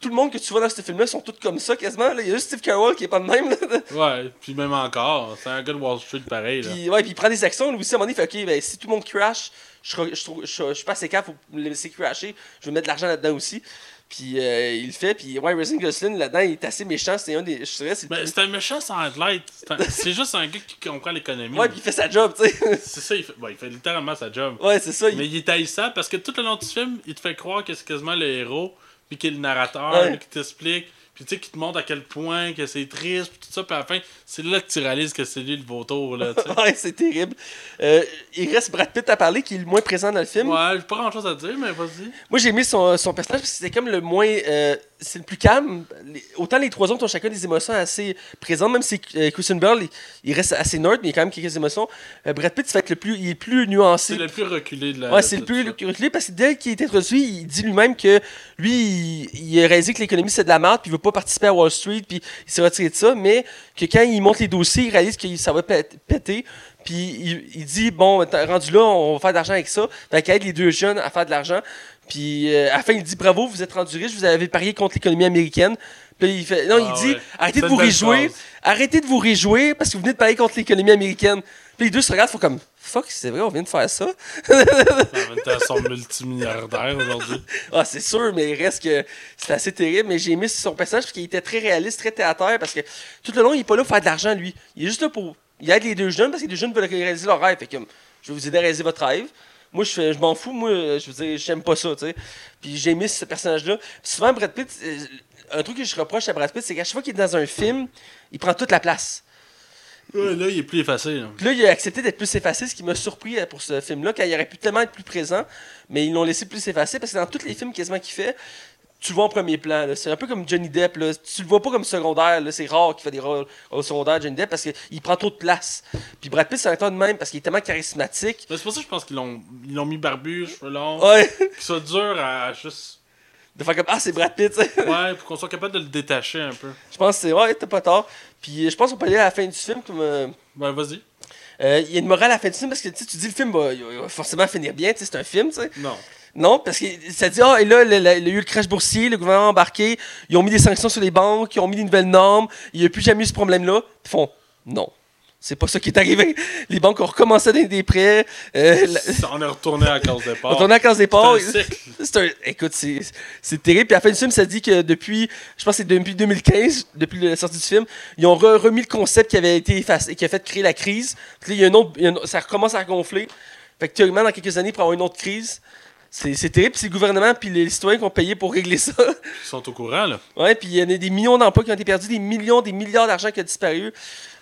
tout le monde que tu vois dans ce film-là sont tous comme ça quasiment. Il y a juste Steve Carroll qui est pas de même. Là. Ouais, puis même encore. C'est un gars de Wall Street pareil. Puis, ouais, puis il prend des actions. Lui aussi, à un moment donné, il fait Ok, ben, si tout le monde crash, je, je, je, je, suis pas assez capable pour le laisser crasher. Je vais mettre de l'argent là-dedans aussi. Puis euh, il le fait. Puis ouais, Racing Gosling là-dedans, il est assez méchant. C'est un des. Je dirais, c'est ben, un méchant sans light. C'est juste un gars qui comprend l'économie. Ouais, puis il fait sa job, tu sais. C'est ça, il fait, il fait littéralement sa job. Ouais, c'est ça. Mais il est haïssant parce que tout le long du film, il te fait croire que c'est quasiment le héros puis qui est le narrateur, qui t'explique, puis tu sais, qui te montre à quel point que c'est triste, puis tout ça, puis à la fin, c'est là que tu réalises que c'est lui le vautour, là, ouais, c'est terrible. Euh, il reste Brad Pitt à parler, qui est le moins présent dans le film. Ouais, j'ai pas grand chose à dire, mais vas-y. Moi, j'ai mis son, son personnage parce que c'était comme le moins. Euh, c'est le plus calme. Autant les trois autres ont chacun des émotions assez présentes, même si euh, Christian Bale, il, reste assez neutre, mais il y a quand même quelques émotions. Euh, Brad Pitt, fait le plus, il est plus nuancé. C'est le plus reculé de la. Ouais, c'est le plus reculé parce que dès qu'il est introduit, il dit lui-même que lui, il, a réalisé que l'économie c'est de la merde, puis il veut pas participer à Wall Street, puis il s'est retiré de ça, mais que quand il monte les dossiers, il réalise que ça va péter. Puis il, il, dit, bon, rendu là, on va faire de l'argent avec ça. Fait qu'il aide les deux jeunes à faire de l'argent. Puis euh, à la fin, il dit bravo, vous êtes rendu riche, vous avez parié contre l'économie américaine. Puis il fait non, il ah dit arrêtez de vous réjouir, arrêtez de vous réjouir parce que vous venez de parier contre l'économie américaine. Puis les deux se regardent, font comme fuck, c'est vrai, on vient de faire ça. en même temps, ils sont multimilliardaires aujourd'hui. Ah, c'est sûr, mais il reste que c'est assez terrible. Mais j'ai aimé son personnage parce qu'il était très réaliste, très théâtre parce que tout le long, il est pas là pour faire de l'argent, lui. Il est juste là pour. Il aide les deux jeunes parce que les deux jeunes veulent réaliser leur rêve. Fait que je vais vous aider à réaliser votre rêve. Moi, je, je m'en fous. Moi, je veux dire, j'aime pas ça, tu sais. Puis j'ai aimé ce personnage-là. Souvent, Brad Pitt, euh, un truc que je reproche à Brad Pitt, c'est qu'à chaque fois qu'il est dans un film, il prend toute la place. Ouais, là, il est plus effacé. Là, là il a accepté d'être plus effacé, ce qui m'a surpris euh, pour ce film-là, car il aurait pu tellement être plus présent, mais ils l'ont laissé plus effacé, parce que dans tous les films quasiment qu'il fait, tu le vois en premier plan. C'est un peu comme Johnny Depp. Là. Tu le vois pas comme secondaire. C'est rare qu'il fait des rôles secondaires, Johnny Depp, parce qu'il prend trop de place. Puis Brad Pitt, c'est un acteur de même parce qu'il est tellement charismatique. C'est pour ça que je pense qu'ils l'ont, ils l'ont mis barbu, cheveux longs. Ouais. Que soit dur à juste. De faire comme Ah, c'est Brad Pitt. ouais, pour qu'on soit capable de le détacher un peu. Je pense que c'est. Ouais, t'as pas tort. Puis je pense qu'on peut aller à la fin du film comme. Euh... Ouais, vas-y. Euh, il y a une morale à la fin du film parce que tu dis le film va, va forcément finir bien, c'est un film, tu sais. Non. Non, parce que ça dit, ah, et là, il y a eu le crash boursier, le gouvernement a embarqué, ils ont mis des sanctions sur les banques, ils ont mis des nouvelles normes, il n'y a plus jamais eu ce problème-là. Ils font, non. C'est pas ça qui est arrivé. Les banques ont recommencé à donner des prêts. euh, la- On est retourné à cause des on parts. tournait à case départ. C'est un un- Écoute, c'est terrible. Puis à la fin du film, ça dit que depuis, je pense que c'est depuis 2015, depuis la sortie du film, ils ont re- remis le concept qui avait été effacé, qui a fait créer la crise. Puis là, il y a une autre, il y a une- ça recommence à gonfler. Fait que théoriquement, dans quelques années, pour avoir une autre crise, c'est terrible. C'est le gouvernement puis les citoyens qui ont payé pour régler ça. Ils sont au courant, là. ouais, puis il y en a des millions d'emplois qui ont été perdus, des millions, des milliards d'argent qui a disparu.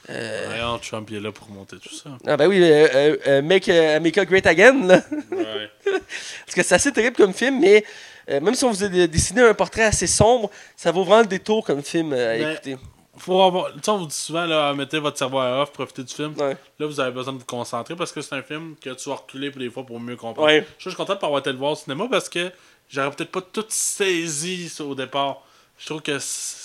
Voyons, Trump il est là pour monter tout ça. Ah ben oui, euh, euh, euh, Make euh, America Great Again, là. Ouais. Parce que c'est assez terrible comme film, mais euh, même si on vous a dessiné un portrait assez sombre, ça vaut vraiment le détour comme film euh, à Mais- écouter. Faut avoir. Tu sais, on vous dit souvent, là, mettez votre cerveau à off, profitez du film. Ouais. Là, vous avez besoin de vous concentrer parce que c'est un film que tu vas reculer pour des fois pour mieux comprendre. Ouais. Je suis content de pas avoir été le voir au cinéma parce que j'aurais peut-être pas tout saisi ça, au départ. Je trouve que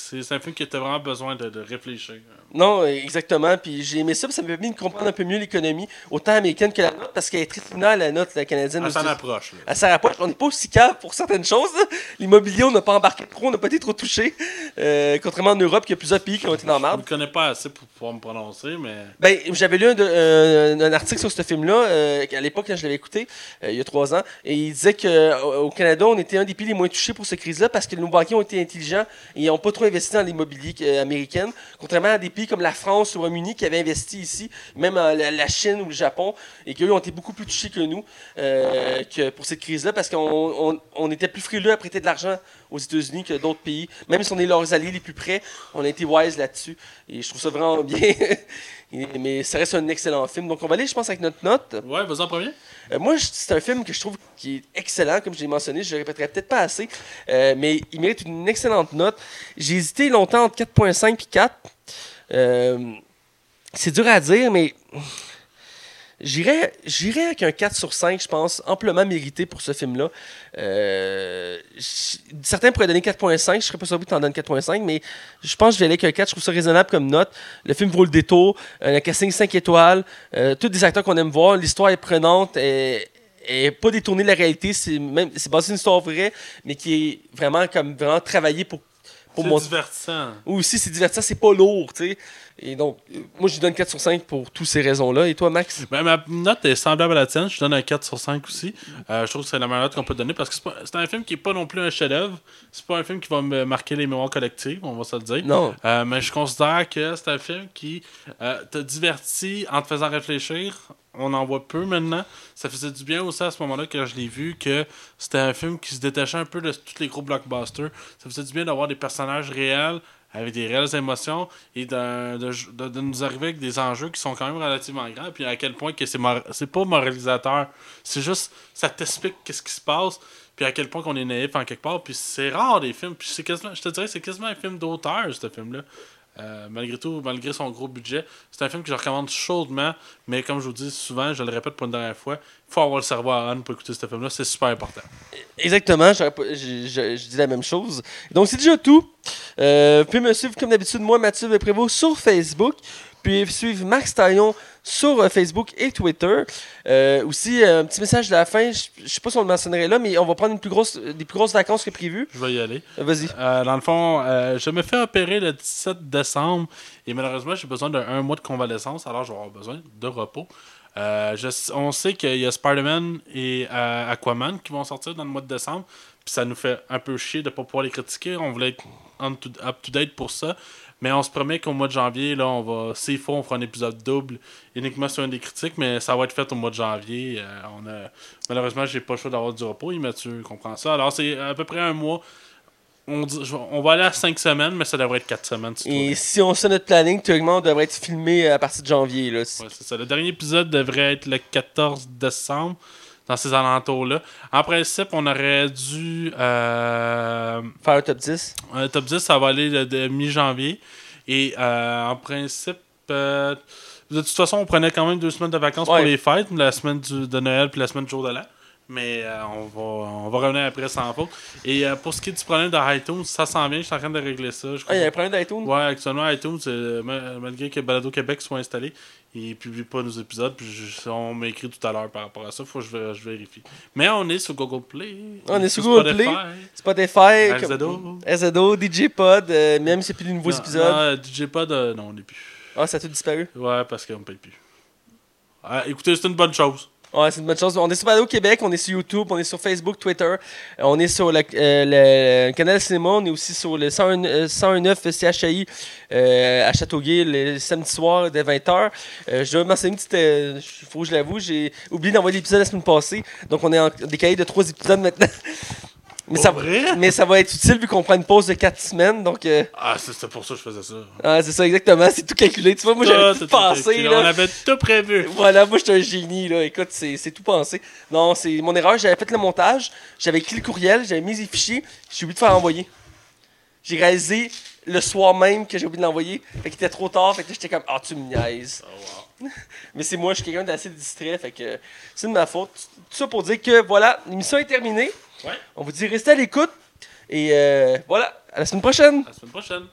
c'est un film qui était vraiment besoin de, de réfléchir. Non, exactement. Puis j'ai aimé ça, puis ça m'a permis de comprendre un peu mieux l'économie, autant américaine que la note, parce qu'elle est très similaire à la note la canadienne. À aussi. s'en approche. Là. Elle s'en rapproche. On n'est pas aussi cave pour certaines choses. L'immobilier, on n'a pas embarqué trop, on n'a pas été trop touché. Euh, contrairement en Europe, il y a plusieurs pays qui ont été dans la Je ne marde. connais pas assez pour pouvoir me prononcer, mais. Ben, j'avais lu un, de- euh, un article sur ce film-là, euh, à l'époque, quand je l'avais écouté, il y a trois ans, et il disait qu'au Canada, on était un des pays les moins touchés pour cette crise-là parce que nos banquiers ont été intelligents et n'ont pas trop investi dans l'immobilier euh, américain, contrairement à des pays comme la France ou le Royaume-Uni qui avaient investi ici, même euh, la, Chine ou le Japon, et qu'eux ont été beaucoup plus touchés que nous euh, que pour cette crise-là parce qu'on on, on était plus frileux à prêter de l'argent aux États-Unis que d'autres pays. Même si on est leurs alliés les plus près, on a été wise là-dessus. Et je trouve ça vraiment bien. Mais ça reste un excellent film. Donc on va aller, je pense, avec notre note. Ouais, vas-y en premier. Euh, moi, c'est un film que je trouve qui est excellent, comme je l'ai mentionné. Je le répéterai peut-être pas assez. Euh, mais il mérite une excellente note. J'ai hésité longtemps entre 4.5 et 4. Euh, c'est dur à dire, mais j'irais j'irais avec un 4 sur 5, je pense, amplement mérité pour ce film-là. Euh, certains pourraient donner 4.5, je serais pas surpris que tu en donnes 4.5, mais je pense que je vais aller avec un 4, je trouve ça raisonnable comme note. Le film vaut le détour, euh, un casting 5 étoiles, euh, tous des acteurs qu'on aime voir, l'histoire est prenante, et, et pas détournée de la réalité, c'est même c'est basé sur une histoire vraie, mais qui est vraiment comme vraiment travaillé pour pour C'est mon divertissant. ou aussi c'est divertissant, c'est pas lourd, tu sais. Et donc, moi, je lui donne 4 sur 5 pour toutes ces raisons-là. Et toi, Max? Ben, ma note est semblable à la tienne. Je donne un 4 sur 5 aussi. Euh, je trouve que c'est la meilleure note qu'on peut donner parce que c'est un film qui est pas non plus un chef-d'œuvre. C'est pas un film qui va me marquer les mémoires collectives, on va se le dire. Non. Euh, mais je considère que c'est un film qui euh, te divertit en te faisant réfléchir. On en voit peu maintenant. Ça faisait du bien aussi à ce moment-là que je l'ai vu que c'était un film qui se détachait un peu de tous les gros blockbusters. Ça faisait du bien d'avoir des personnages réels avec des réelles émotions et de, de, de- nous arriver avec des enjeux qui sont quand même relativement grands. Puis à quel point que c'est mor- c'est pas moralisateur. C'est juste, ça t'explique qu'est-ce qui se passe. Puis à quel point qu'on est naïf en quelque part. Puis c'est rare des films. Puis c'est quasiment, je te dirais, c'est quasiment un film d'auteur, ce film-là. Euh, malgré tout, malgré son gros budget, c'est un film que je recommande chaudement, mais comme je vous dis souvent, je le répète pour une dernière fois, il faut avoir le cerveau à on pour écouter ce film-là, c'est super important. Exactement, je dis la même chose. Donc, c'est déjà tout. Euh, vous pouvez me suivre, comme d'habitude, moi, Mathieu Prévost, sur Facebook. Puis suivre Max Taillon sur euh, Facebook et Twitter. Euh, aussi, euh, un petit message de la fin. Je je sais pas si on le mentionnerait là, mais on va prendre une plus grosse, des plus grosses vacances que prévu. Je vais y aller. Vas-y. Euh, dans le fond, euh, je me fais opérer le 17 décembre et malheureusement, j'ai besoin d'un mois de convalescence, alors je vais avoir besoin de repos. Je- on sait qu'il y a Spider-Man et Aquaman qui vont sortir dans le mois de décembre, puis ça nous fait un peu chier de ne pas pouvoir les critiquer. On voulait être up-to-date pour ça. Mais on se promet qu'au mois de janvier, là, on va, s'il faut, on fera un épisode double uniquement sur un des critiques, mais ça va être fait au mois de janvier. Euh, on a, malheureusement, j'ai pas le choix d'avoir du repos, et Mathieu comprend ça. Alors, c'est à peu près un mois. On, dit- je- on va aller à 5 semaines, mais ça devrait être 4 semaines. si Et si on sait notre planning, théoriquement, on devrait être filmé à partir de janvier. Là. Ouais, c'est ça. Le dernier épisode devrait être le 14 décembre, dans ces alentours-là. En principe, on aurait dû. euh, Faire un top 10. un top 10, ça va aller de, de mi-janvier. Et euh, en principe. euh, de toute façon, on prenait quand même deux semaines de vacances Ouais. pour les fêtes, la semaine du- de Noël puis la semaine du jour de l'an. Mais euh, on, va, on va revenir après sans faute. Et euh, pour ce qui est du problème de iTunes, ça s'en vient, je suis en train de régler ça. Je Ah, il y a un problème d'iTunes? Ouais, actuellement, iTunes, euh, ma- malgré que Balado Québec soit installé, il publie pas nos épisodes. Puis je- on m'a écrit tout à l'heure par rapport à ça. Faut que je, vé- je vérifie. Mais on est sur Google Play. On est sur Google Play. Spotify, Spotify, RZO. comme- RZO, DJ Pod, même si c'est plus de nouveaux Non, épisodes. non, DJ Pod, non, on n'est plus. Ah, ça a tout disparu? Ouais, parce qu'on me paye plus. Ah, écoutez, c'est une bonne chose. Ouais, c'est une bonne chose. On est sur Balado Québec, on est sur YouTube, on est sur Facebook, Twitter, euh, on est sur le, euh, le canal cinéma, on est aussi sur le 101, euh, 109 CHI à Châteauguay le samedi soir dès 20h. Euh, je dois mentionner une petite. Il faut que je l'avoue, j'ai oublié d'envoyer l'épisode la semaine passée, donc on est en décalé de trois épisodes maintenant. Mais, ça, vrai? mais ça va être utile vu qu'on prend une pause de 4 semaines, donc. euh, Ah, c'est pour ça que je faisais ça. ah, c'est ça, exactement, c'est tout calculé. Tu vois, moi j'avais Ah, tout pensé. là. On avait tout prévu. Voilà, moi, je suis un génie, là. Écoute, c'est tout pensé. Non, c'est mon erreur. J'avais fait le montage, j'avais écrit le courriel, j'avais mis les fichiers, j'ai oublié de faire envoyer. J'ai réalisé le soir même que j'ai oublié de l'envoyer. Fait qu'il était trop tard, fait que j'étais comme, ah, tu me niaises. Oh, wow. Mais c'est moi, je suis quelqu'un d'assez distrait, fait que c'est de ma faute. Tout ça pour dire que, voilà, l'émission est terminée. Ouais. On vous dit restez à l'écoute. Et euh, voilà, à la semaine prochaine. À la semaine prochaine.